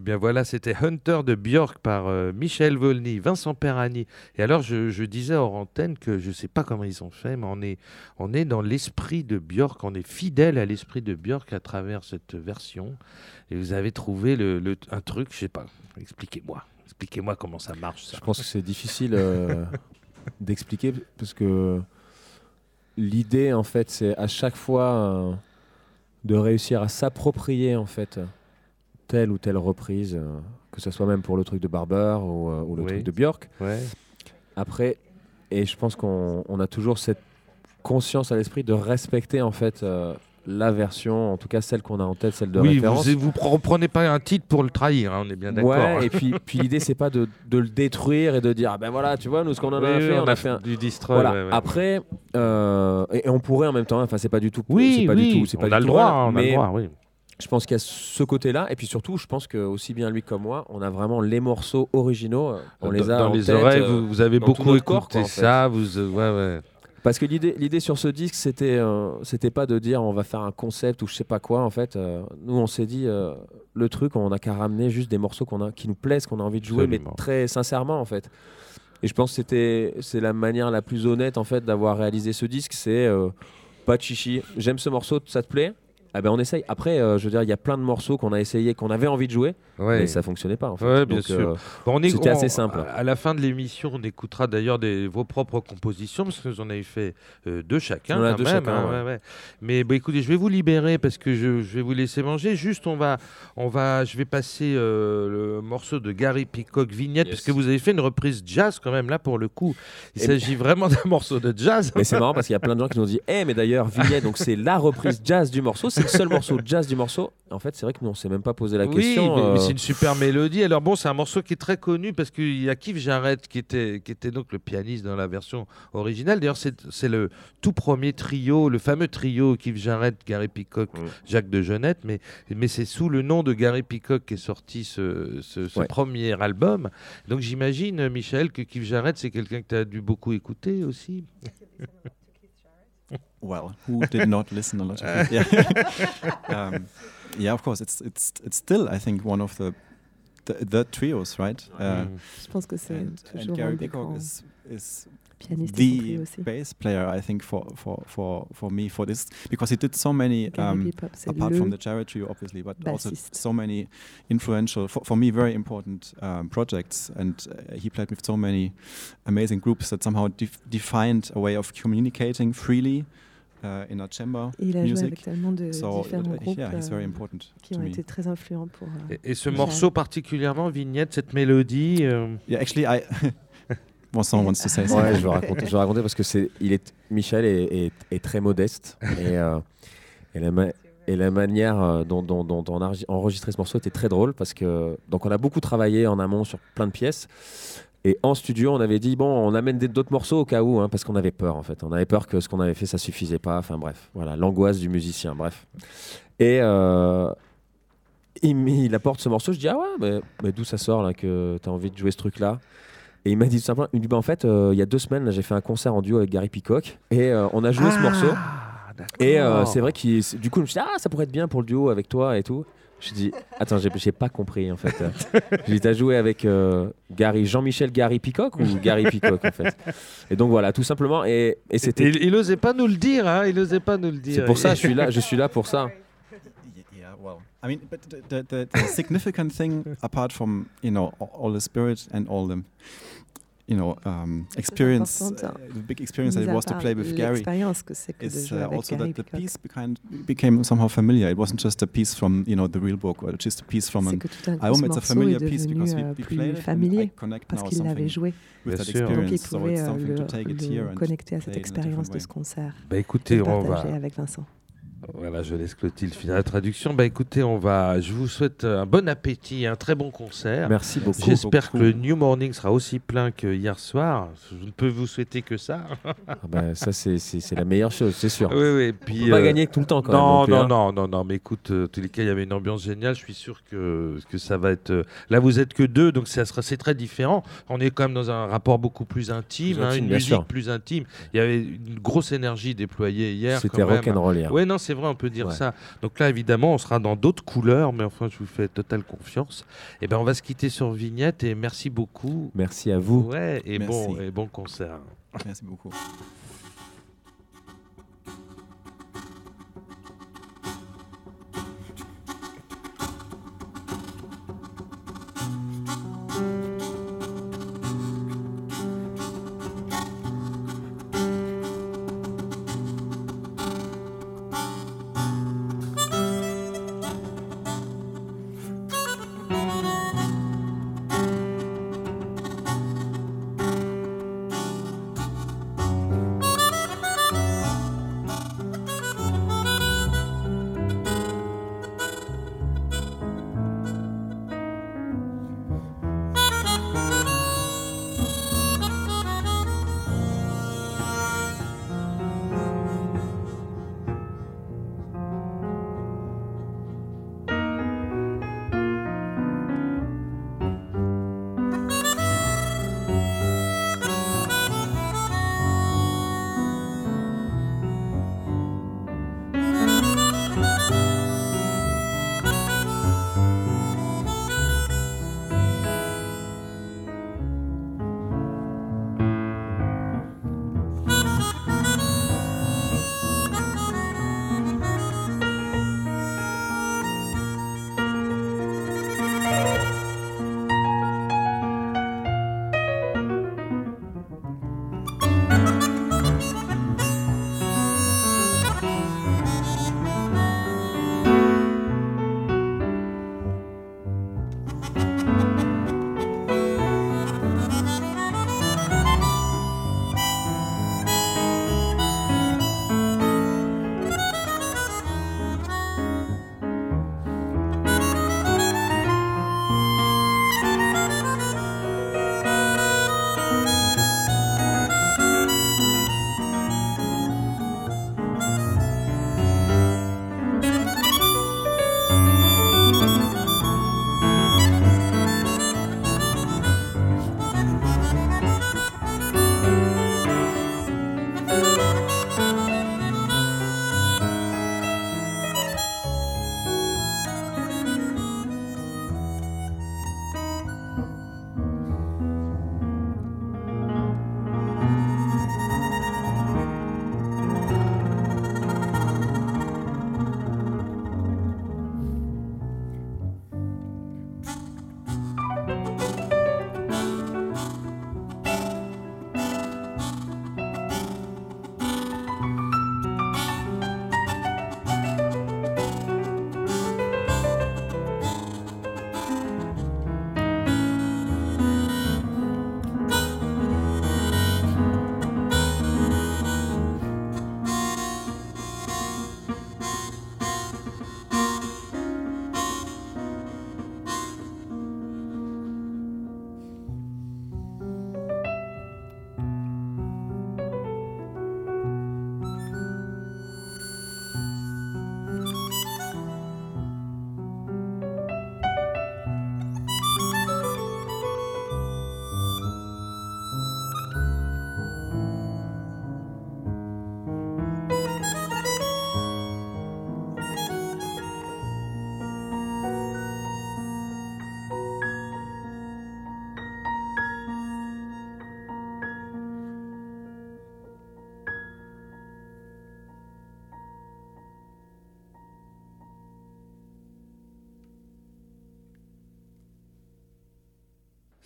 Eh bien voilà, c'était Hunter de Björk par euh, Michel Volny, Vincent Perani. Et alors je, je disais hors antenne que je ne sais pas comment ils ont fait, mais on est, on est dans l'esprit de Björk, on est fidèle à l'esprit de Björk à travers cette version. Et vous avez trouvé le, le- un truc, je sais pas, expliquez-moi. Expliquez-moi comment ça marche. Ça. Je pense que c'est difficile euh, [LAUGHS] d'expliquer parce que l'idée, en fait, c'est à chaque fois euh, de réussir à s'approprier, en fait, telle ou telle reprise, euh, que ce soit même pour le truc de Barber ou, euh, ou le Oui. truc de Björk. Ouais. Après, et je pense qu'on on a toujours cette conscience à l'esprit de respecter, en fait, euh, la version, en tout cas celle qu'on a en tête, celle de oui, référence. vous vous reprenez pas un titre pour le trahir, hein, on est bien d'accord. Ouais, hein. et puis, puis l'idée, c'est pas de, de le détruire et de dire, ah ben voilà, tu vois, nous, ce qu'on en Oui, a oui, fait, on, a fait un, du destroy. Voilà. ouais, ouais. Après, euh, et, et on pourrait en même temps, enfin c'est pas du tout, oui, c'est pas oui, du tout, c'est on a le droit, on a le droit, oui. Je pense qu'il y a ce côté-là, et puis surtout, je pense que aussi bien lui comme moi, on a vraiment les morceaux originaux, euh, on les a dans en les tête, oreilles, euh, vous, vous avez beaucoup écouté corps, quoi, en fait. ça, vous, euh, ouais, ouais. parce que l'idée, l'idée sur ce disque, c'était, euh, c'était pas de dire on va faire un concept ou je sais pas quoi. En fait, euh, nous, on s'est dit euh, le truc, on a qu'à ramener juste des morceaux qu'on a, qui nous plaisent, qu'on a envie de jouer, Absolument. mais très sincèrement, en fait. Et je pense que c'était, c'est la manière la plus honnête, en fait, d'avoir réalisé ce disque. C'est euh, pas de chichi. J'aime ce morceau, ça te plaît? Ah ben on essaye. Après, euh, je veux dire, il y a plein de morceaux qu'on a essayé, qu'on avait envie de jouer, Ouais. mais ça fonctionnait pas en fait. Ouais, bien euh, Bon, C'était assez simple. À la fin de l'émission, on écoutera d'ailleurs vos propres compositions, parce que vous en avez fait euh, deux chacun. On a deux même, chacun, hein, ouais. Mais bah, écoutez, je vais vous libérer parce que je, je vais vous laisser manger. Juste, on va, on va, je vais passer euh, le morceau de Gary Peacock, Vignette, Yes. parce que vous avez fait une reprise jazz quand même, là, pour le coup. Il Et- s'agit vraiment d'un morceau de jazz. Mais c'est marrant parce qu'il y a plein de gens qui nous ont dit Eh, mais d'ailleurs, Vignette, donc c'est la reprise jazz du morceau, [LAUGHS] c'est le seul morceau jazz du morceau. En fait, c'est vrai que nous, on s'est même pas posé la oui, question. mais, mais euh, c'est une super mélodie. Alors bon, c'est un morceau qui est très connu parce qu'il y a Keith Jarrett qui était, qui était donc le pianiste dans la version originale. D'ailleurs, c'est c'est le tout premier trio, le fameux trio Keith Jarrett, Gary Peacock. Jacques de Jeunette. Mais, mais c'est sous le nom de Gary Peacock qu'est sorti ce, ce- ce Ouais. premier album. Donc j'imagine, Michel, que Keith Jarrett, c'est quelqu'un que tu as dû beaucoup écouter aussi. [LAUGHS] Well, who did not listen a lot? Of it? Yeah. [LAUGHS] um, yeah, of course. It's it's it's still I think one of the the, the trios, right? Uh, Mm. Je pense que c'est and, and toujours Gary Peacock is is pianistes the bass player I think for for for for me for this because he did so many um, apart from the Jarrett trio obviously but also so many influential for, for me very important um, projects and uh, he played with so many amazing groups that somehow def- defined a way of communicating freely uh, in our chamber Et il a joué music. avec tellement de so différents uh, groupes yeah he's very euh, important qui ont me été très influents pour. euh, Et, et ce morceau particulièrement, Vignette, cette mélodie. euh, yeah actually I [LAUGHS] Vincent wants to say something Ouais, je vais raconter, je vais raconter parce que c'est, il est, Michel est, est- est très modeste et, euh, et la, ma- et la manière euh, dont, dont, dont on a enregi- enregistré ce morceau était très drôle parce que donc on a beaucoup travaillé en amont sur plein de pièces et en studio on avait dit bon on amène d'autres morceaux au cas où hein, parce qu'on avait peur en fait on avait peur que ce qu'on avait fait ça suffisait pas enfin bref voilà l'angoisse du musicien bref et euh, il, apporte ce morceau je dis ah ouais mais, mais d'où ça sort là que tu as envie de jouer ce truc là et il m'a dit tout simplement, il me dit, bah, en fait, euh, il y a deux semaines, j'ai fait un concert en duo avec Gary Peacock et euh, on a joué ce morceau. Ah, d'accord. Et c'est vrai c'est- du coup, je me suis dit, ah, ça pourrait être bien pour le duo avec toi et tout. Je dis, attends, j'ai, pas compris en fait. j'ai dit, t'as joué avec euh, Gary, Jean-Michel Gary Peacock ou Gary Peacock en fait? Et donc voilà, tout simplement. Et, et c'était. Il, il osait pas nous le dire, hein, il osait pas nous le dire. C'est pour ça, je suis là, je suis là pour ça. Y- Yeah, well, I mean, but the, the, the, significant thing, apart from you know all, all the spirit and all the, you know, um, experience, uh, the big experience that it was to play with Gary, L'expérience que c'est que de is uh, avec also Gary that the piece became became somehow familiar. It wasn't just a piece from you know the real book or just a piece from C'est an que tout d'un coup, album. ce It's a morceau familiar est piece devenu because we, euh, we plus played it and I familier connect parce now qu'il l'avait something joué. with Bien that sûr. Donc il experience. So pouvait it's euh, something le, to take it le here and connecter à cette play it in a expérience different de way. ce concert. Bah et écoutez, le on va. partager avec Vincent. Voilà, je laisse Clotilde finir la traduction. Bah écoutez, on va. Je vous souhaite un bon appétit, un très bon concert. Merci beaucoup. J'espère que le New Morning sera aussi plein que hier soir. Je ne peux vous souhaiter que ça. Ah bah, ça, c'est, la meilleure chose, c'est sûr. oui, oui. On peut pas euh, gagner tout le temps quand non, non, hein. non, non, non, mais écoute, euh, en tous les cas, il y avait une ambiance géniale. Je suis sûr que, que ça va être. euh, Là, vous êtes que deux, donc ça sera, c'est très différent. On est quand même dans un rapport beaucoup plus intime, Plus hein, intime, une musique sûr. plus intime. Il y avait une grosse énergie déployée hier. C'était rock'n'roll hier. Ouais, non, c'est vrai. on peut dire Ouais. ça. Donc là, évidemment, on sera dans d'autres couleurs, mais enfin, je vous fais totale confiance. Et ben, on va se quitter sur Vignette et merci beaucoup. Merci à vous. Ouais, et Merci. bon, et bon concert. Merci beaucoup.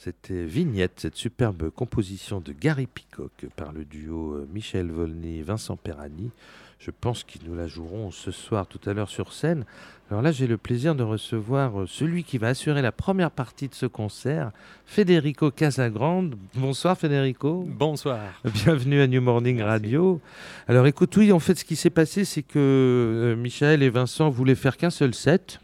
C'était Vignette, cette superbe composition de Gary Peacock par le duo euh, Michel Volney et Vincent Perani. Je pense qu'ils nous la joueront ce soir tout à l'heure sur scène. Alors là, j'ai le plaisir de recevoir euh, celui qui va assurer la première partie de ce concert, Federico Casagrande. Bonsoir Federico. Bonsoir. Bienvenue à New Morning Merci. Radio. Alors écoute, oui, en fait, ce qui s'est passé, c'est que euh, Michel et Vincent voulaient faire qu'un seul set.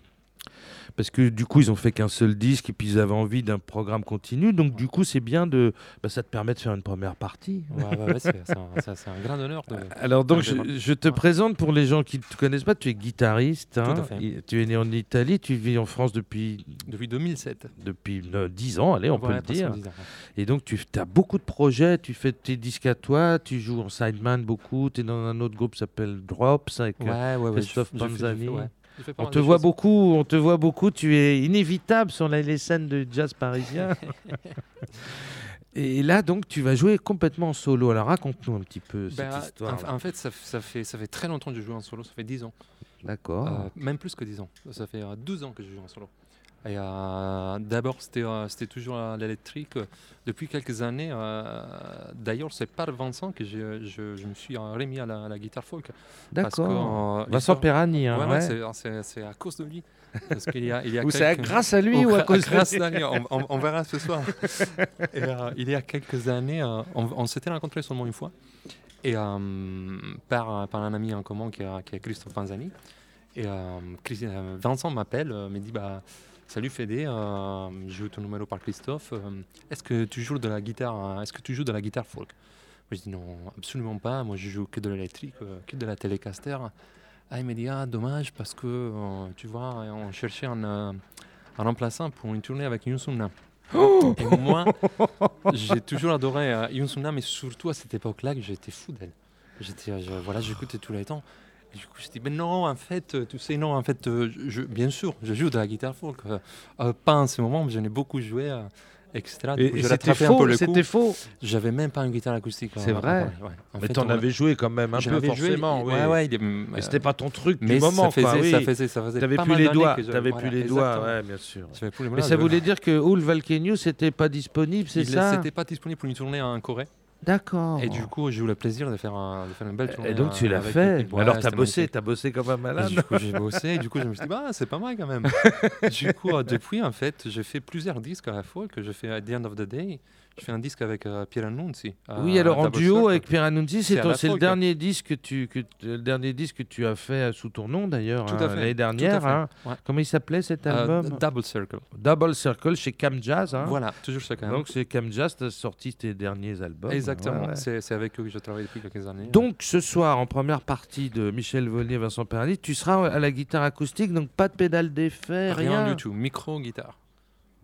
Parce que du coup, ils ont fait qu'un seul disque et puis ils avaient envie d'un programme continu. Donc du coup, c'est bien de. Bah, ça te permet de faire une première partie. Ouais, ouais, ouais, c'est un, ça, c'est un grand honneur. De... Alors donc, je, te Ouais. présente pour les gens qui ne te connaissent pas. Tu es guitariste. hein. à fait. Et Tu es né en Italie. Tu vis en France depuis Depuis 2007. depuis euh, 10 ans. Allez, on peut le dire. 10 ans, ouais. Et donc, tu as beaucoup de projets, tu fais tes disques à toi, tu joues en sideman beaucoup, tu es dans un autre groupe qui s'appelle Drops avec euh, Ouais, ouais, ouais. Christophe fais- Panzani. On te voit choses. beaucoup, on te voit beaucoup, tu es inévitable sur les scènes de jazz parisien. [LAUGHS] Et là, donc, tu vas jouer complètement en solo. Alors, raconte-nous un petit peu Ben, cette histoire. en, en fait, ça, fait, ça fait très longtemps que je joue en solo, ça fait 10 ans. D'accord. Euh, même plus que 10 ans. Ça fait euh, 12 ans que je joue en solo. Et euh, d'abord, c'était euh, c'était toujours à l'électrique. Depuis quelques années, euh, d'ailleurs, c'est par Vincent que je, je me suis euh, remis à la, à la guitare folk. Que, D'accord. euh, Vincent hein, Ouais, ouais, ouais. c'est- c'est c'est à cause de lui. Parce qu'il y a, il y a [LAUGHS] Ou c'est grâce à lui ou, à cause de grâce lui? à lui, on, on- on verra ce soir. [LAUGHS] Et, euh, il y a quelques années, euh, on, on s'était rencontrés seulement une fois. Et euh, par, par un ami en commun qui est, qui est Christophe Panzani. Et euh, euh, Vincent m'appelle, euh, me dit bah, Salut Fédé, euh, j'ai eu ton numéro par Christophe. euh, Est-ce que tu joues de la guitare euh, Est-ce que tu joues de la guitare folk? Moi, Je dis non, absolument pas. Moi, je joue que de l'électrique, euh, que de la télécaster. Ah, il me dit ah dommage parce que euh, tu vois, on cherchait un, un remplaçant pour une tournée avec Yunsuna. Et moi, j'ai toujours adoré Yunsuna, mais surtout à cette époque-là, que j'étais fou d'elle. J'étais, voilà, j'écoutais tous les temps. Et du coup, je dis, mais non, en fait, euh, tu sais, non, en fait, euh, je, bien sûr, je joue de la guitare folk. euh, pas en ce moment, mais j'en ai beaucoup joué, euh, etc. Et, et c'était rattrapé un peu faux, le coup. c'était faux. J'avais même pas une guitare acoustique. C'est euh, vrai ouais. En Mais fait, t'en on- avais joué quand même un peu joué, forcément. et- oui. Ouais, ouais, est- Mais c'était pas ton truc mais du moment, ça quoi. faisait, oui. ça faisait, ça faisait T'avais plus les doigts, t'avais voilà, plus les doigts, ouais, bien sûr. Mais ça voulait dire que Oul Valkenius n'était pas disponible, c'est ça C'était pas disponible pour une tournée en Corée. D'accord. Et du coup, j'ai eu le plaisir de faire, un- de faire une belle tournée. Et donc tu euh, l'as fait. Alors t'as bossé, t'as bossé comme un Et malade. du coup, j'ai bossé. Et du coup, je me suis dit, bah, c'est pas mal quand même. [LAUGHS] du coup, euh, depuis, en fait, j'ai fait plusieurs disques à la fois. Que je fais à The End of the Day. Je fais un disque avec euh, Pierre Annunzi. Oui, alors en duo avec Pierre Annunzi, c'est le dernier disque que tu que, le dernier disque que tu as fait euh, sous ton nom d'ailleurs hein, l'année dernière. hein. ouais. Comment il s'appelait cet Euh, album Double Circle. Double Circle chez Cam Jazz. hein. Voilà, toujours chacun. Donc c'est Cam Jazz, t'as sorti tes derniers albums. Exactement. Ouais, ouais. C'est avec eux que je travaille depuis quelques années. Donc ce soir, en première partie de Michel Volnier et Vincent Perrani, tu seras à la guitare acoustique, donc pas de pédale d'effet, rien. rien du tout. Micro, guitare.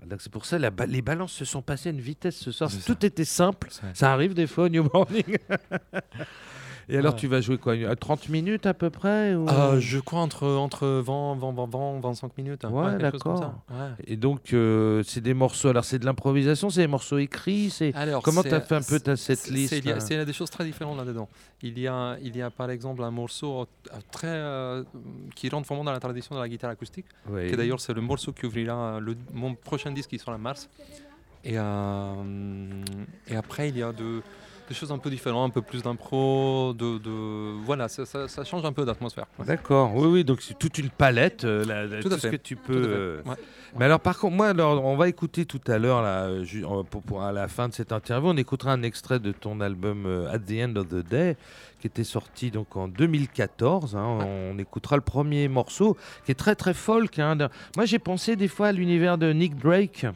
Donc c'est pour ça ba- les balances se sont passées à une vitesse ce soir. Tout était simple. Ça arrive des fois au New Morning. [LAUGHS] Et alors Ouais. tu vas jouer quoi à 30 minutes à peu près ou- Euh, je crois entre, entre 20, 20, 20, 20, 25 minutes. hein. Ouais, comme d'accord. Ouais. Et donc euh, c'est des morceaux. Alors c'est de l'improvisation, c'est des morceaux écrits. C'est Alors, comment tu as fait un peu ta setlist c'est- Il y, a- là? c'est- il y a des choses très différentes là-dedans. Il y a, il y a par exemple un morceau euh, très, euh, qui rentre vraiment dans la tradition de la guitare acoustique, Oui. que d'ailleurs c'est le morceau qui ouvrira le- mon prochain disque qui sera en mars. Et, euh, et après, il y a de- des choses un peu différentes, un peu plus d'impro, de, de- voilà, ça, ça- ça change un peu d'atmosphère. Ouais. D'accord. Oui, oui. Donc c'est toute une palette. euh, Tout ce que tu peux. euh, Ouais. Mais alors par contre, moi, alors, on va écouter tout à l'heure, là, euh, ju- pour, pour- à la fin de cette interview, on écoutera un extrait de ton album euh, At the End of the Day, qui était sorti donc en 2014. hein. On écoutera le premier morceau, qui est très très folk. hein. De- Moi, j'ai pensé des fois à l'univers de Nick Drake.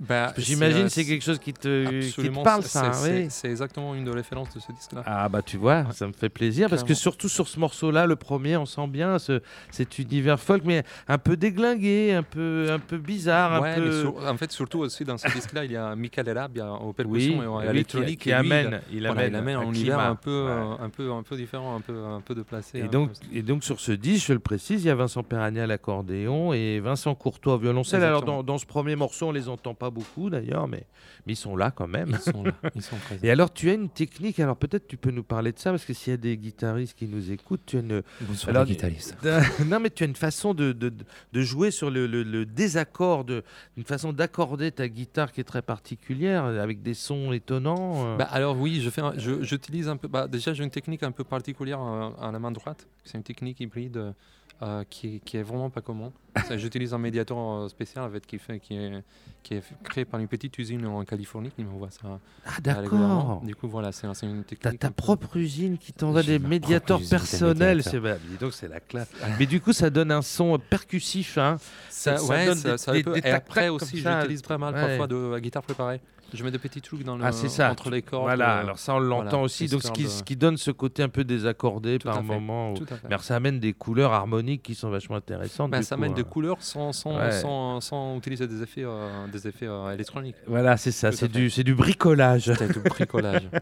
Bah, J'imagine c'est c'est quelque chose qui te, qui parle, ça. hein, c'est- oui. Exactement une de références de ce disque-là. Ah bah tu vois, ça me fait plaisir parce que surtout sur ce morceau-là, le premier, on sent bien ce, cet univers folk, mais un peu déglingué, un peu, un peu bizarre, un Ouais, peu. sur- en fait, surtout aussi dans ce disque-là, il y a Michael Erabia au percussion oui, qui, qui et il, il voilà, amène, il amène un univers un peu, Ouais. euh, un, peu, un peu différent, un peu, un peu déplacé. Et un donc, peu- et donc sur ce disque, je le précise, il y a Vincent Perrani à l'accordéon et Vincent Courtois au violoncelle. Alors dans, dans ce premier morceau, on les entend pas beaucoup d'ailleurs, mais, mais ils sont là quand même. ils sont là, ils sont présents. [LAUGHS] Et alors tu as une technique, alors peut-être tu peux nous parler de ça, parce que s'il y a des guitaristes qui nous écoutent, tu as une, Bonsoir, Alors, les guitaristes. [LAUGHS] non, mais tu as une façon de, de, de jouer sur le, le- le désaccord, de- une façon d'accorder ta guitare qui est très particulière, avec des sons étonnants. euh. Bah, alors oui, je fais un- je- j'utilise un peu. Bah, déjà, j'ai une technique un peu particulière euh, à la main droite. C'est une technique hybride. Euh, euh, qui, qui est vraiment pas commun. [LAUGHS] Ça, J'utilise un médiateur euh, spécial avec, qui, fait, qui, est, qui est créé par une petite usine en Californie qui m'envoie ça Ah, régulièrement. d'accord. Du coup, voilà, c'est une technique. T'as ta peu- propre usine qui t'envoie des médiateurs personnels. C'est bah, dis donc c'est la classe. [LAUGHS] Mais du coup, ça donne un son percussif. Hein. Ça, ça ouais, donne ça, des- ça des- des Et après aussi, ça. j'utilise pas mal Ouais. parfois de la guitare préparée. Je mets des petits trucs dans le, Ah, ça. entre les cordes. Voilà. euh, Alors ça, on l'entend voilà, aussi. Donc ce qui, de- ce qui donne ce côté un peu désaccordé Tout par moment. où- Tout à fait. Mais alors, ça amène des couleurs harmoniques qui sont vachement intéressantes. Bah, du ça coup, amène des hein. couleurs sans, sans, Ouais. sans, sans utiliser des effets, euh, des effets euh, électroniques. Voilà, c'est ça. C'est du, bricolage. C'est du bricolage. [LAUGHS]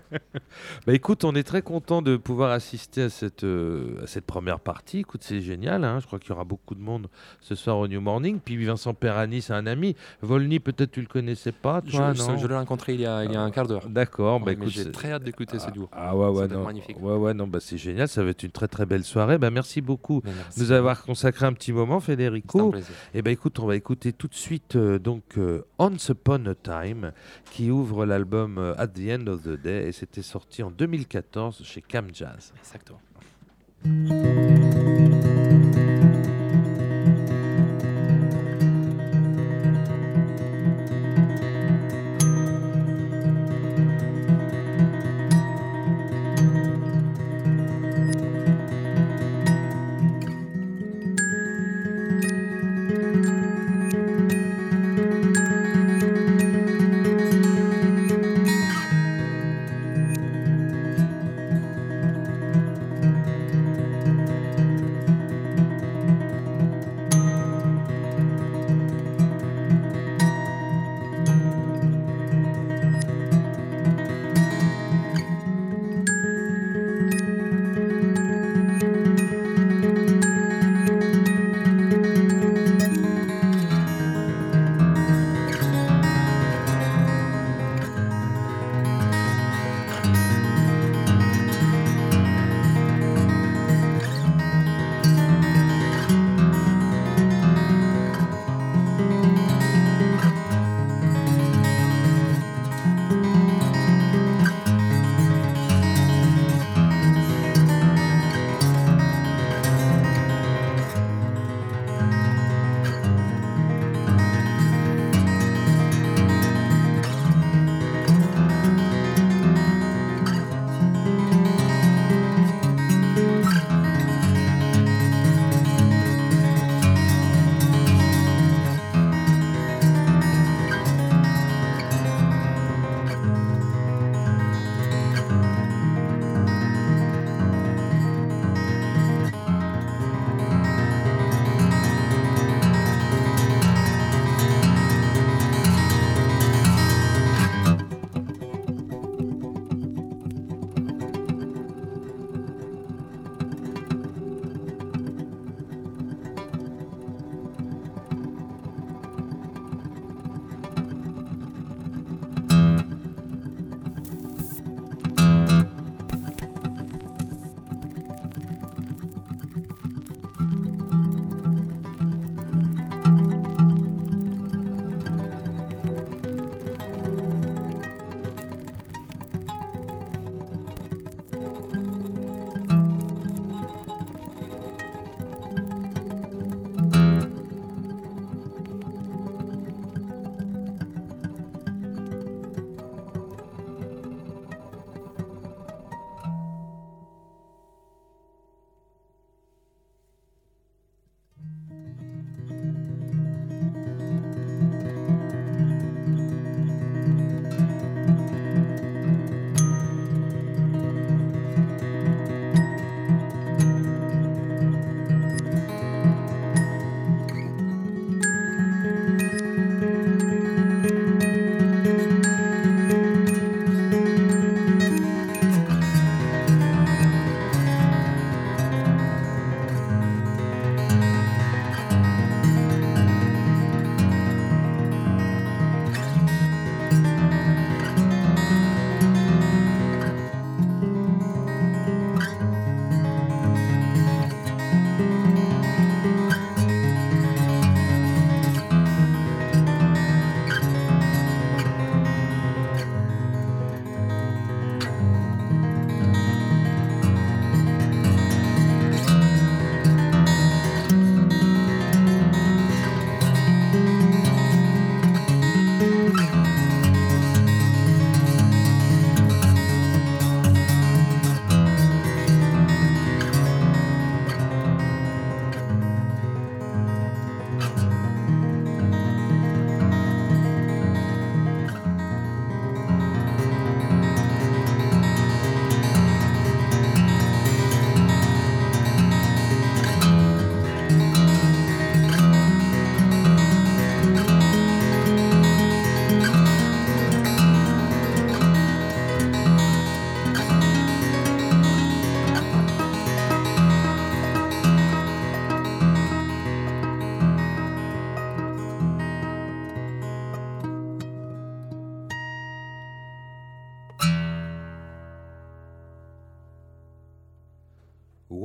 Bah écoute, on est très content de pouvoir assister à cette, euh, à cette première partie. Écoute, c'est génial. hein. Je crois qu'il y aura beaucoup de monde ce soir au New Morning. Puis Vincent Perani, c'est un ami. Volny, peut-être tu le connaissais pas, toi, je- non rencontré il y a, il y a un quart d'heure. D'accord. bah écoute, j'ai très hâte d'écouter ce duo. Ah ouais, ouais, non. magnifique. Ouais, ouais, non, bah c'est génial. Ça va être une très très belle soirée. Bah merci beaucoup de nous avoir consacré un petit moment, C'est un Federico. plaisir. Et ben écoute, on va écouter tout de suite euh, donc euh, Once Upon a Time qui ouvre l'album euh, At the End of the Day et c'était sorti en 2014 chez Cam Jazz. Exactement.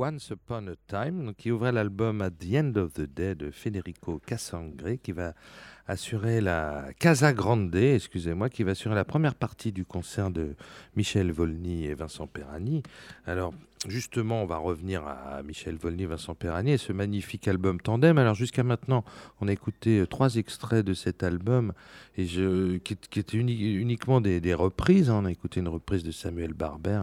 Once Upon a Time, qui ouvrait l'album At the End of the Day de Federico Cassangre, qui va assurer la Casa Grande, excusez-moi, qui va assurer la première partie du concert de Michel Volny et Vincent Perani. Alors, justement, on va revenir à Michel Volny, Vincent Perani et ce magnifique album Tandem. Alors, jusqu'à maintenant, on a écouté euh, trois extraits de cet album et je, qui, étaient uni- uniquement des, reprises. hein. On a écouté une reprise de Samuel Barber,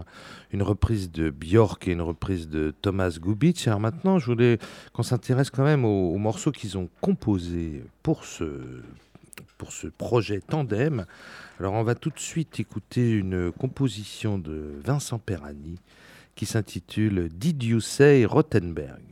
une reprise de Björk et une reprise de Thomas Gubitsch. Alors maintenant, je voulais qu'on s'intéresse quand même aux, aux morceaux qu'ils ont composés pour ce, pour ce projet Tandem. Alors on va tout de suite écouter une composition de Vincent Perani qui s'intitule Did You Say Rottenberg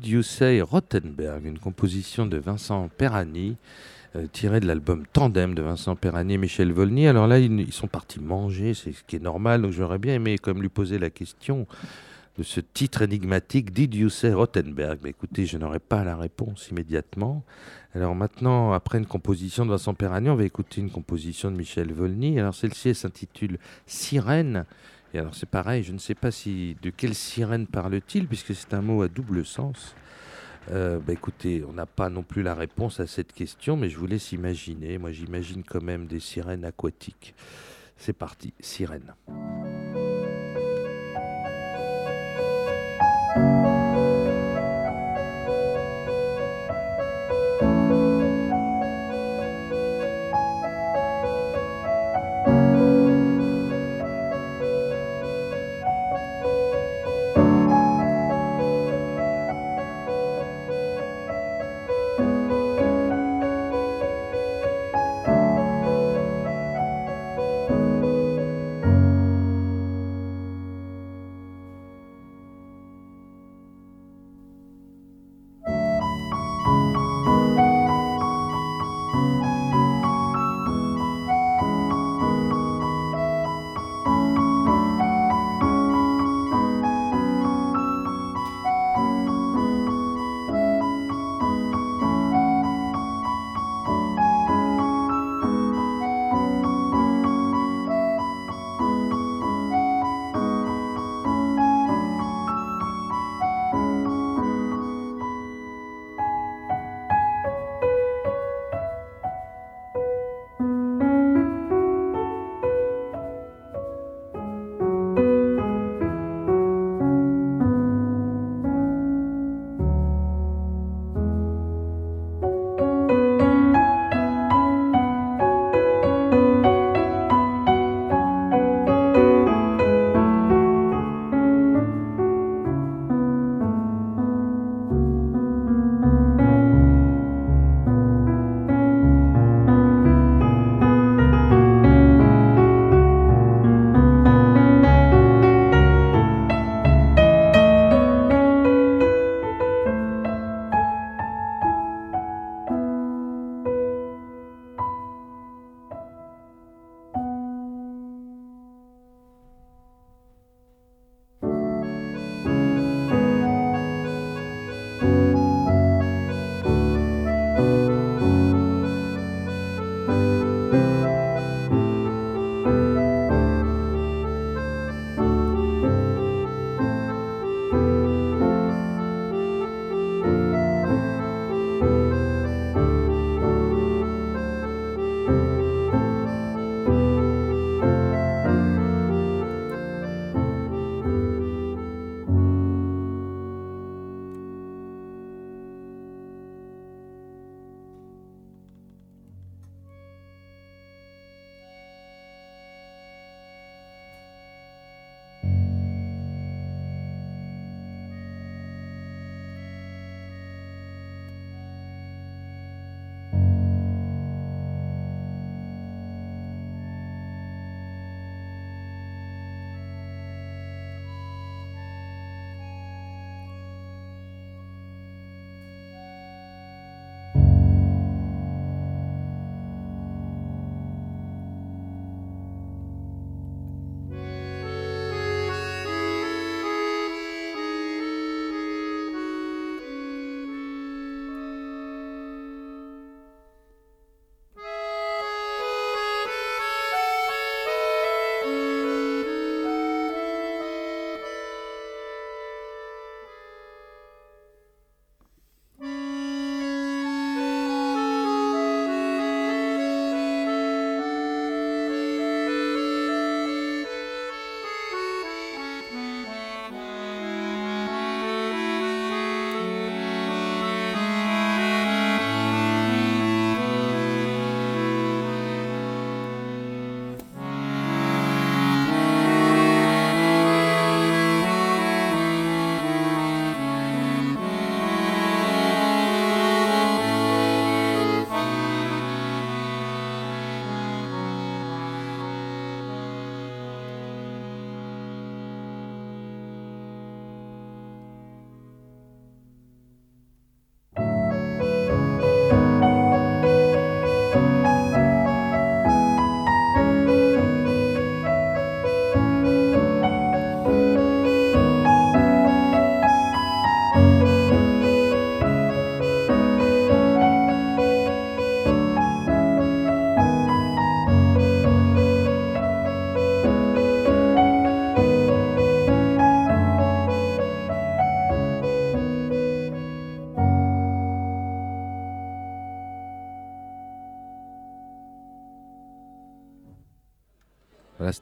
Did You Say Rottenberg, une composition de Vincent Perani, euh, tirée de l'album Tandem de Vincent Perani et Michel Volny. Alors là, ils, sont partis manger, c'est ce qui est normal, donc j'aurais bien aimé comme lui poser la question de ce titre énigmatique, Did You Say Rottenberg Mais écoutez, je n'aurai pas la réponse immédiatement. Alors maintenant, après une composition de Vincent Perani, on va écouter une composition de Michel Volny. Alors celle-ci elle s'intitule Sirène. Et alors c'est pareil, je ne sais pas si de quelle sirène parle-t-il, puisque c'est un mot à double sens. Euh, bah écoutez, on n'a pas non plus la réponse à cette question, mais je vous laisse imaginer. Moi, j'imagine quand même des sirènes aquatiques. C'est parti, sirène.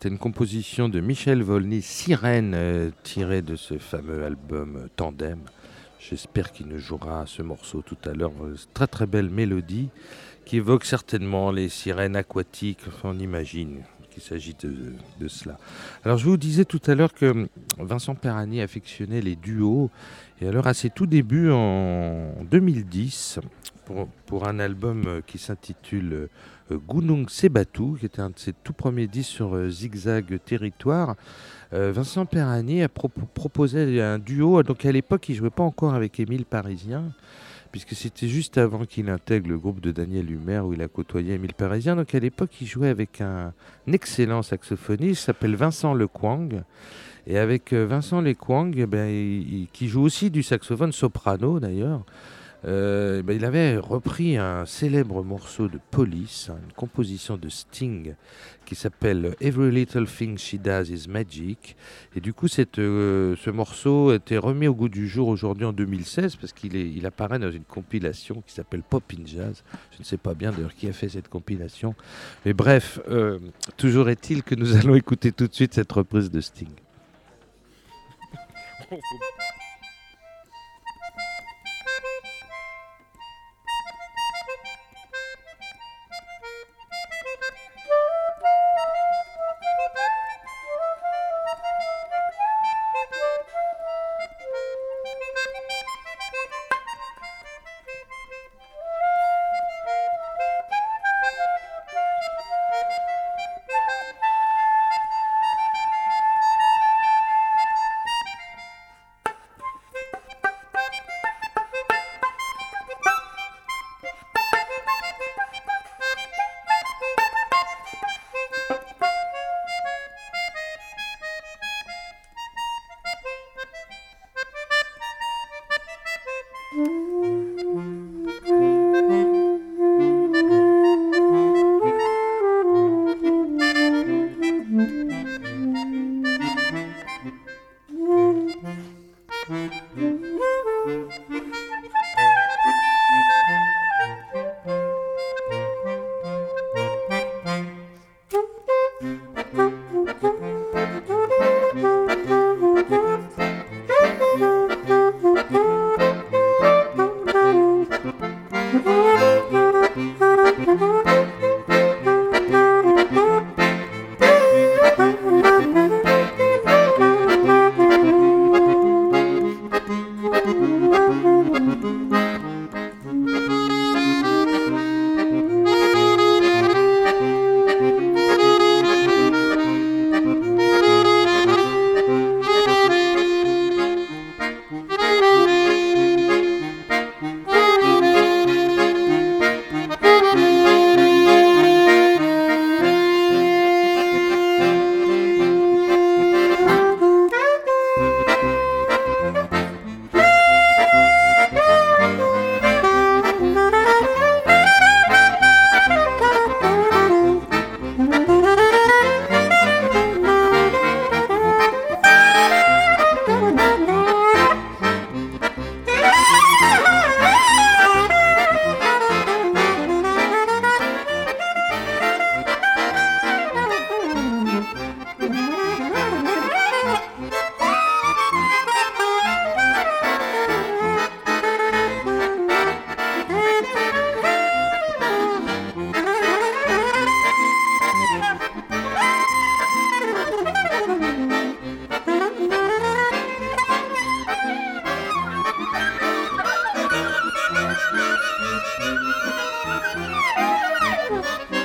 C'était une composition de Michel Volny, Sirène, euh, tirée de ce fameux album euh, Tandem. J'espère qu'il nous jouera ce morceau tout à l'heure. Euh, Très très belle mélodie qui évoque certainement les sirènes aquatiques. On imagine qu'il s'agit de, de cela. Alors je vous disais tout à l'heure que Vincent Perrani affectionnait les duos. Et alors à ses tout débuts en 2010, pour, pour un album qui s'intitule Gunung Sebatu, qui était un de ses tout premiers disques sur euh, Zigzag Territoire, euh, Vincent Perrani a pro- proposé un duo. Donc à l'époque, il jouait pas encore avec Émile Parisien, puisque c'était juste avant qu'il intègre le groupe de Daniel Humer où il a côtoyé Émile Parisien. Donc à l'époque, il jouait avec un, excellent saxophoniste, s'appelle Vincent Lequang. Et avec euh, Vincent Lequang, eh ben, il- il- qui joue aussi du saxophone soprano d'ailleurs, euh, ben, il avait repris un célèbre morceau de Police, hein, une composition de Sting qui s'appelle Every Little Thing She Does Is Magic. Et du coup, cette, euh, ce morceau été remis au goût du jour aujourd'hui en 2016 parce qu'il il apparaît dans une compilation qui s'appelle Pop in Jazz. Je ne sais pas bien d'ailleurs qui a fait cette compilation. Mais bref, euh, toujours est-il que nous [LAUGHS] allons écouter tout de suite cette reprise de Sting. [LAUGHS] Thank you.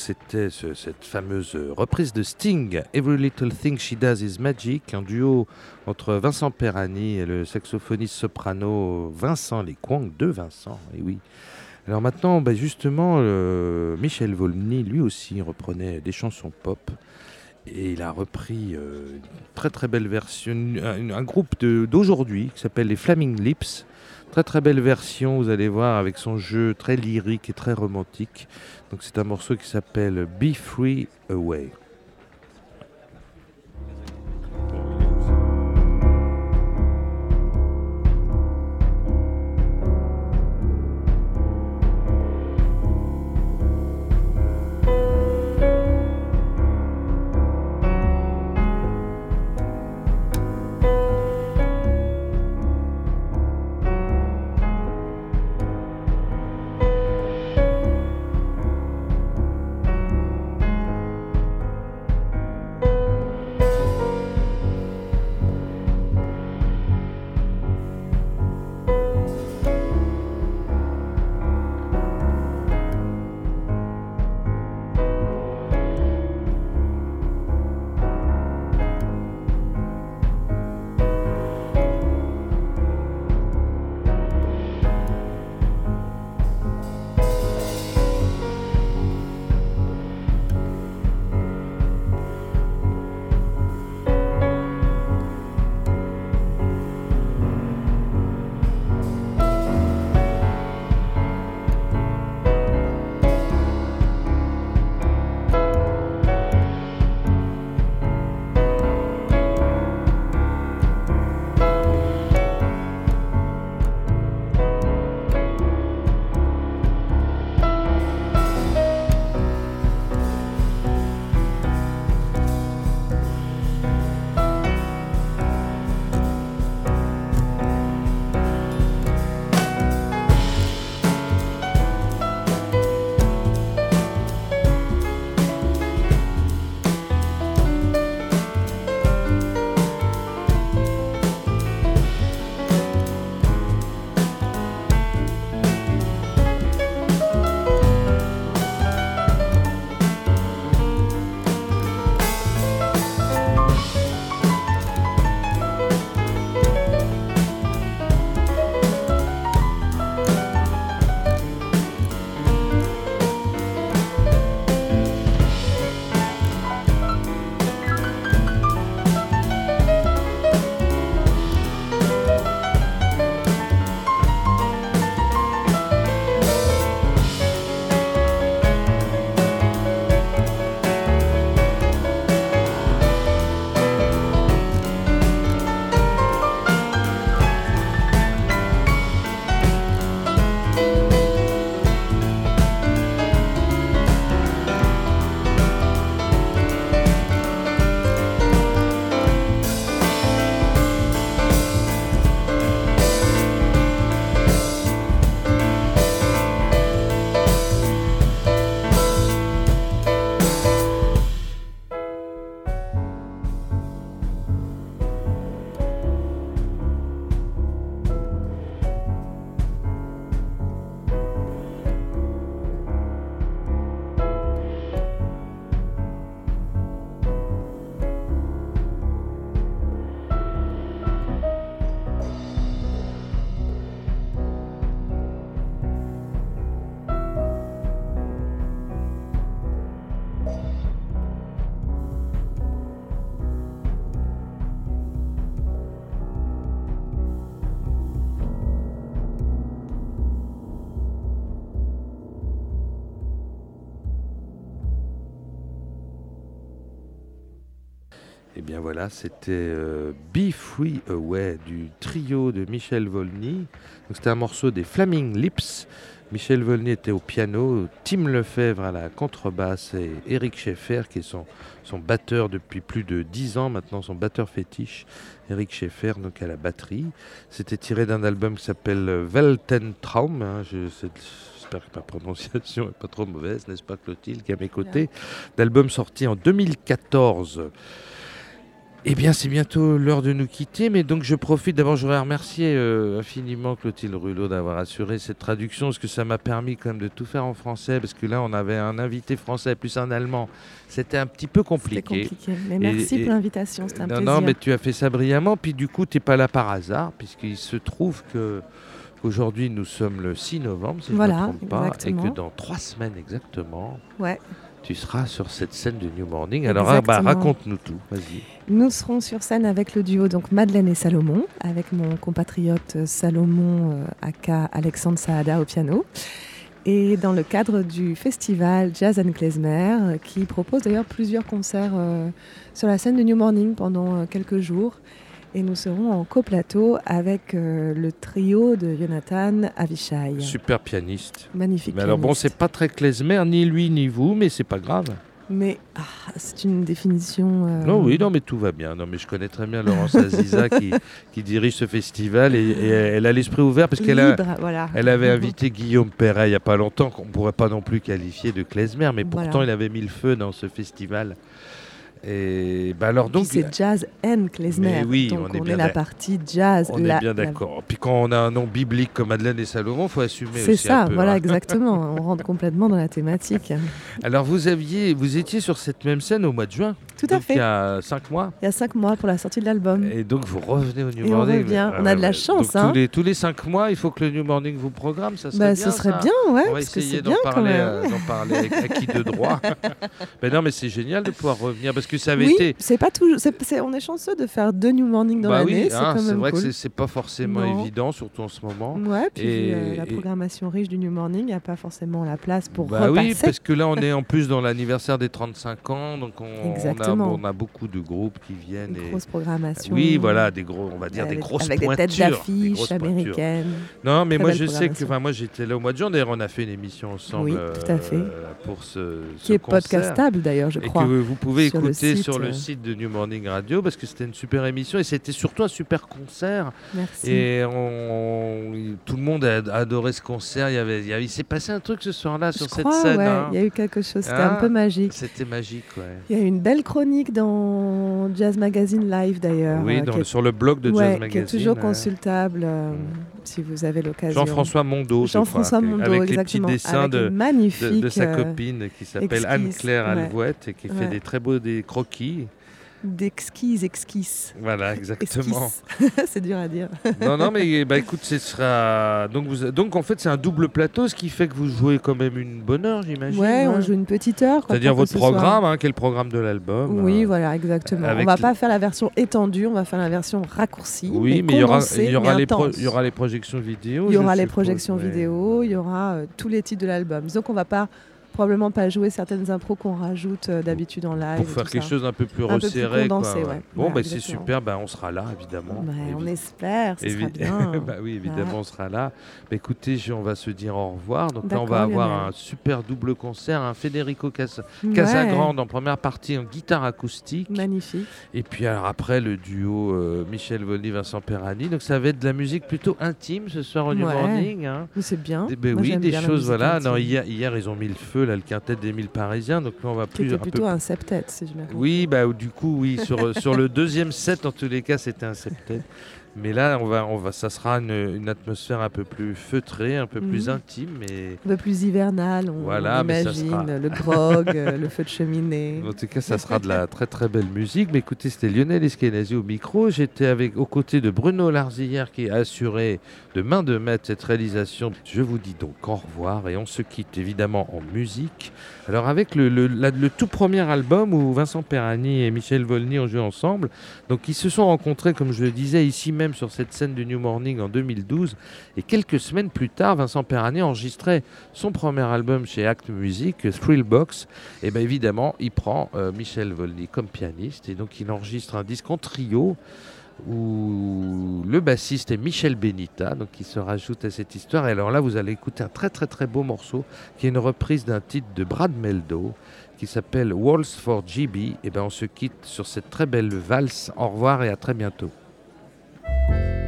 C'était ce- cette fameuse reprise de Sting, Every Little Thing She Does Is Magic, un duo entre Vincent Perani et le saxophoniste soprano Vincent Lesquang, de Vincent, et oui. Alors maintenant, bah, justement, Michel Volny, lui aussi, reprenait des chansons pop. Et il a repris euh, une très très belle version, un, groupe d'aujourd'hui qui s'appelle les Flaming Lips. Très très belle version, vous allez voir, avec son jeu très lyrique et très romantique. Donc c'est un morceau qui s'appelle Be Free Away. Voilà, c'était euh, Be Free Away du trio de Michel Volny. C'était un morceau des Flaming Lips. Michel Volny était au piano, Tim Lefebvre à la contrebasse et Eric Schaeffer qui est son, son batteur depuis plus de 10 ans maintenant, son batteur fétiche. Eric Schaeffer donc à la batterie. C'était tiré d'un album qui s'appelle Weltentraum. hein, je- J'espère que ma prononciation n'est pas trop mauvaise, n'est-ce pas Clotilde qui est à mes côtés D'album sorti en 2014. Eh bien, c'est bientôt l'heure de nous quitter, mais donc je profite. D'abord, je voudrais remercier euh, infiniment Clotilde Rulot d'avoir assuré cette traduction, parce que ça m'a permis quand même de tout faire en français, parce que là, on avait un invité français plus un allemand. C'était un petit peu C'était compliqué. compliqué. Mais merci et- pour l'invitation, c'était un non, plaisir. non, mais tu as fait ça brillamment. Puis du coup, tu n'es pas là par hasard, puisqu'il se trouve que qu'aujourd'hui, nous sommes le 6 novembre, si Voilà, je ne me trompe pas, et que dans trois semaines exactement, Ouais. Tu seras sur cette scène de New Morning. Alors, ah, bah, raconte-nous tout. Vas-y. Nous serons sur scène avec le duo donc Madeleine et Salomon, avec mon compatriote Salomon euh, aka Alexandre Saada au piano. Et dans le cadre du festival Jazz and Klezmer, qui propose d'ailleurs plusieurs concerts euh, sur la scène de New Morning pendant euh, quelques jours. Et nous serons en coplateau avec euh, le trio de Jonathan Avishai. Super pianiste. Magnifique. Mais alors bon, c'est pas très klezmer, ni lui ni vous, mais c'est pas grave. Mais ah, c'est une définition. euh, Non, oui, non, mais tout va bien. Non, mais je connais très bien Laurence Aziza qui, [LAUGHS] qui dirige ce festival et, et elle a l'esprit ouvert parce qu'elle voilà. elle avait invité Guillaume Perret il n'y a pas longtemps qu'on ne pourrait pas non plus qualifier de klezmer, mais Voilà. pourtant il avait mis le feu dans ce festival. Et bah alors donc, c'est jazz and klezmer. Mais oui, donc on on, est est, bien la d'ac- partie jazz. on la- est bien la- d'accord. Puis quand on a un nom biblique comme Madeleine et Salomon, faut assumer C'est ça, un peu, voilà, hein. exactement. [LAUGHS] On rentre complètement dans la thématique. Alors vous aviez, vous étiez sur cette même scène au mois de juin, Tout à donc fait. il y a cinq mois. Il y a cinq mois pour la sortie de l'album. Et donc vous revenez au New Et on Morning. revient. Ah On a de la chance, hein. tous, les, tous les cinq mois, il faut que le New Morning vous programme. Ça serait Bah, bien. ce serait ça. bien, ouais, On va essayer c'est d'en parler, euh, d'en parler avec acquis de droit. [LAUGHS] mais non, mais c'est génial de pouvoir revenir parce que ça avait Oui, été. c'est pas c'est- on est chanceux de faire deux New Morning dans bah l'année. oui, c'est hein, vrai que cool. c'est- c'est pas forcément Non. évident, surtout en ce moment. Ouais, puis Et- euh, la et- programmation riche du New Morning, il n'y a pas forcément la place pour Bah oui, parce que là, on est [LAUGHS] en plus dans l'anniversaire des 35 ans, donc on, on a, Exactement. on a beaucoup de groupes qui viennent. Une et- grosse programmation. Oui, voilà, des gros, on va dire des avec, grosses avec des pointures. têtes des d'affiches grosses pointures. américaines. Non, mais moi je sais que, moi j'étais là au mois de juin. D'ailleurs, on a fait une émission ensemble. Oui, tout à fait. euh, pour ce, Qui est podcastable d'ailleurs, je Et crois. que vous pouvez écouter sur le euh. site de New Morning Radio parce que c'était une super émission et c'était surtout un super concert. Merci. Et on- tout le monde a adoré ce concert. Il, y avait, il, y avait- il s'est passé un truc ce soir-là sur cette scène. ouais, hein. il y a eu quelque chose, c'était Hein un peu magique. C'était magique, ouais. Il y a eu une belle chronique dans Jazz Magazine Live d'ailleurs. Oui, euh, dans qui le- est- sur le blog de ouais, Jazz qui Magazine. est toujours consultable euh, Mm. Si vous avez l'occasion. Jean-François Mondo, avec les petits dessins avec de, une magnifique. de, de sa euh, copine qui s'appelle Anne-Claire ouais. Alouette et qui fait des très beaux des croquis. D'exquise, exquise. Voilà, [LAUGHS] exactement. [LAUGHS] C'est dur à dire. non, non, mais bah, écoute, ce sera. Donc, vous... Donc en fait, c'est un double plateau, ce qui fait que vous jouez quand même une bonne heure, j'imagine. Ouais, on ouais. joue une petite heure. C'est-à-dire votre programme, hein, quel programme de l'album Oui, euh, voilà, exactement. avec on va le- pas faire la version étendue, on va faire la version raccourcie. Oui, mais il y aura, y les pro- y aura les projections vidéo. Il y aura les projections vidéo, il y aura euh, tous les titres de l'album. Disons qu'on va pas probablement pas jouer certaines impros qu'on rajoute euh, d'habitude en live. Pour faire quelque ça. chose d'un peu plus Un peu plus resserré. quoi, ouais. ouais. Bon, Voilà, bah, c'est super, bah, on sera là, évidemment. Ouais, on espère, ce sera Évi- bien. [LAUGHS] bah oui, évidemment, on sera là. Bah, écoutez, on va se dire au revoir. Donc là, on va avoir un super double concert, un Federico Cas- Ouais, Casagrande en première partie en guitare acoustique. Magnifique. Et puis alors après, le duo euh, Michel Volny, Vincent Perani. Donc ça va être de la musique plutôt intime ce soir au New Ouais. Morning. hein. C'est bien. Des- Moi, oui, des bien choses, voilà. Non, hier, hier, ils ont mis le feu, là, le quintet des mille parisiens. Donc là, on va plus. était un peu plutôt un septet, si je me oui, bah, du coup, oui, sur, sur le deuxième set, en tous les cas, c'était un septet. Mais là, on va, on va, ça sera une, une atmosphère un peu plus feutrée, un peu plus Mhm. intime. Mais Un peu plus hivernal, on, Voilà, on imagine. sera- Le grog, euh, le feu de cheminée. [LAUGHS] en tout cas, ça sera de la très très belle musique. Mais écoutez, c'était Lionel Eskenazi au micro. J'étais avec aux côtés de Bruno Larzillière qui a assuré de main de maître cette réalisation. Je vous dis donc au revoir et on se quitte évidemment en musique. Alors avec le, le- la- le tout premier album où Vincent Perani et Michel Volny ont joué ensemble, donc ils se sont rencontrés, comme je le disais, ici même sur cette scène du New Morning en 2012. Et quelques semaines plus tard, Vincent Perani enregistrait son premier album chez Act Music, Thrillbox. Et bien évidemment, il prend euh, Michel Volny comme pianiste et donc il enregistre un disque en trio où le bassiste est Michel Benita, qui se rajoute à cette histoire. Et alors là, vous allez écouter un très très très beau morceau qui est une reprise d'un titre de Brad Meldo qui s'appelle Waltz for GB. Et ben on se quitte sur cette très belle valse. Au revoir et à très bientôt. Bye.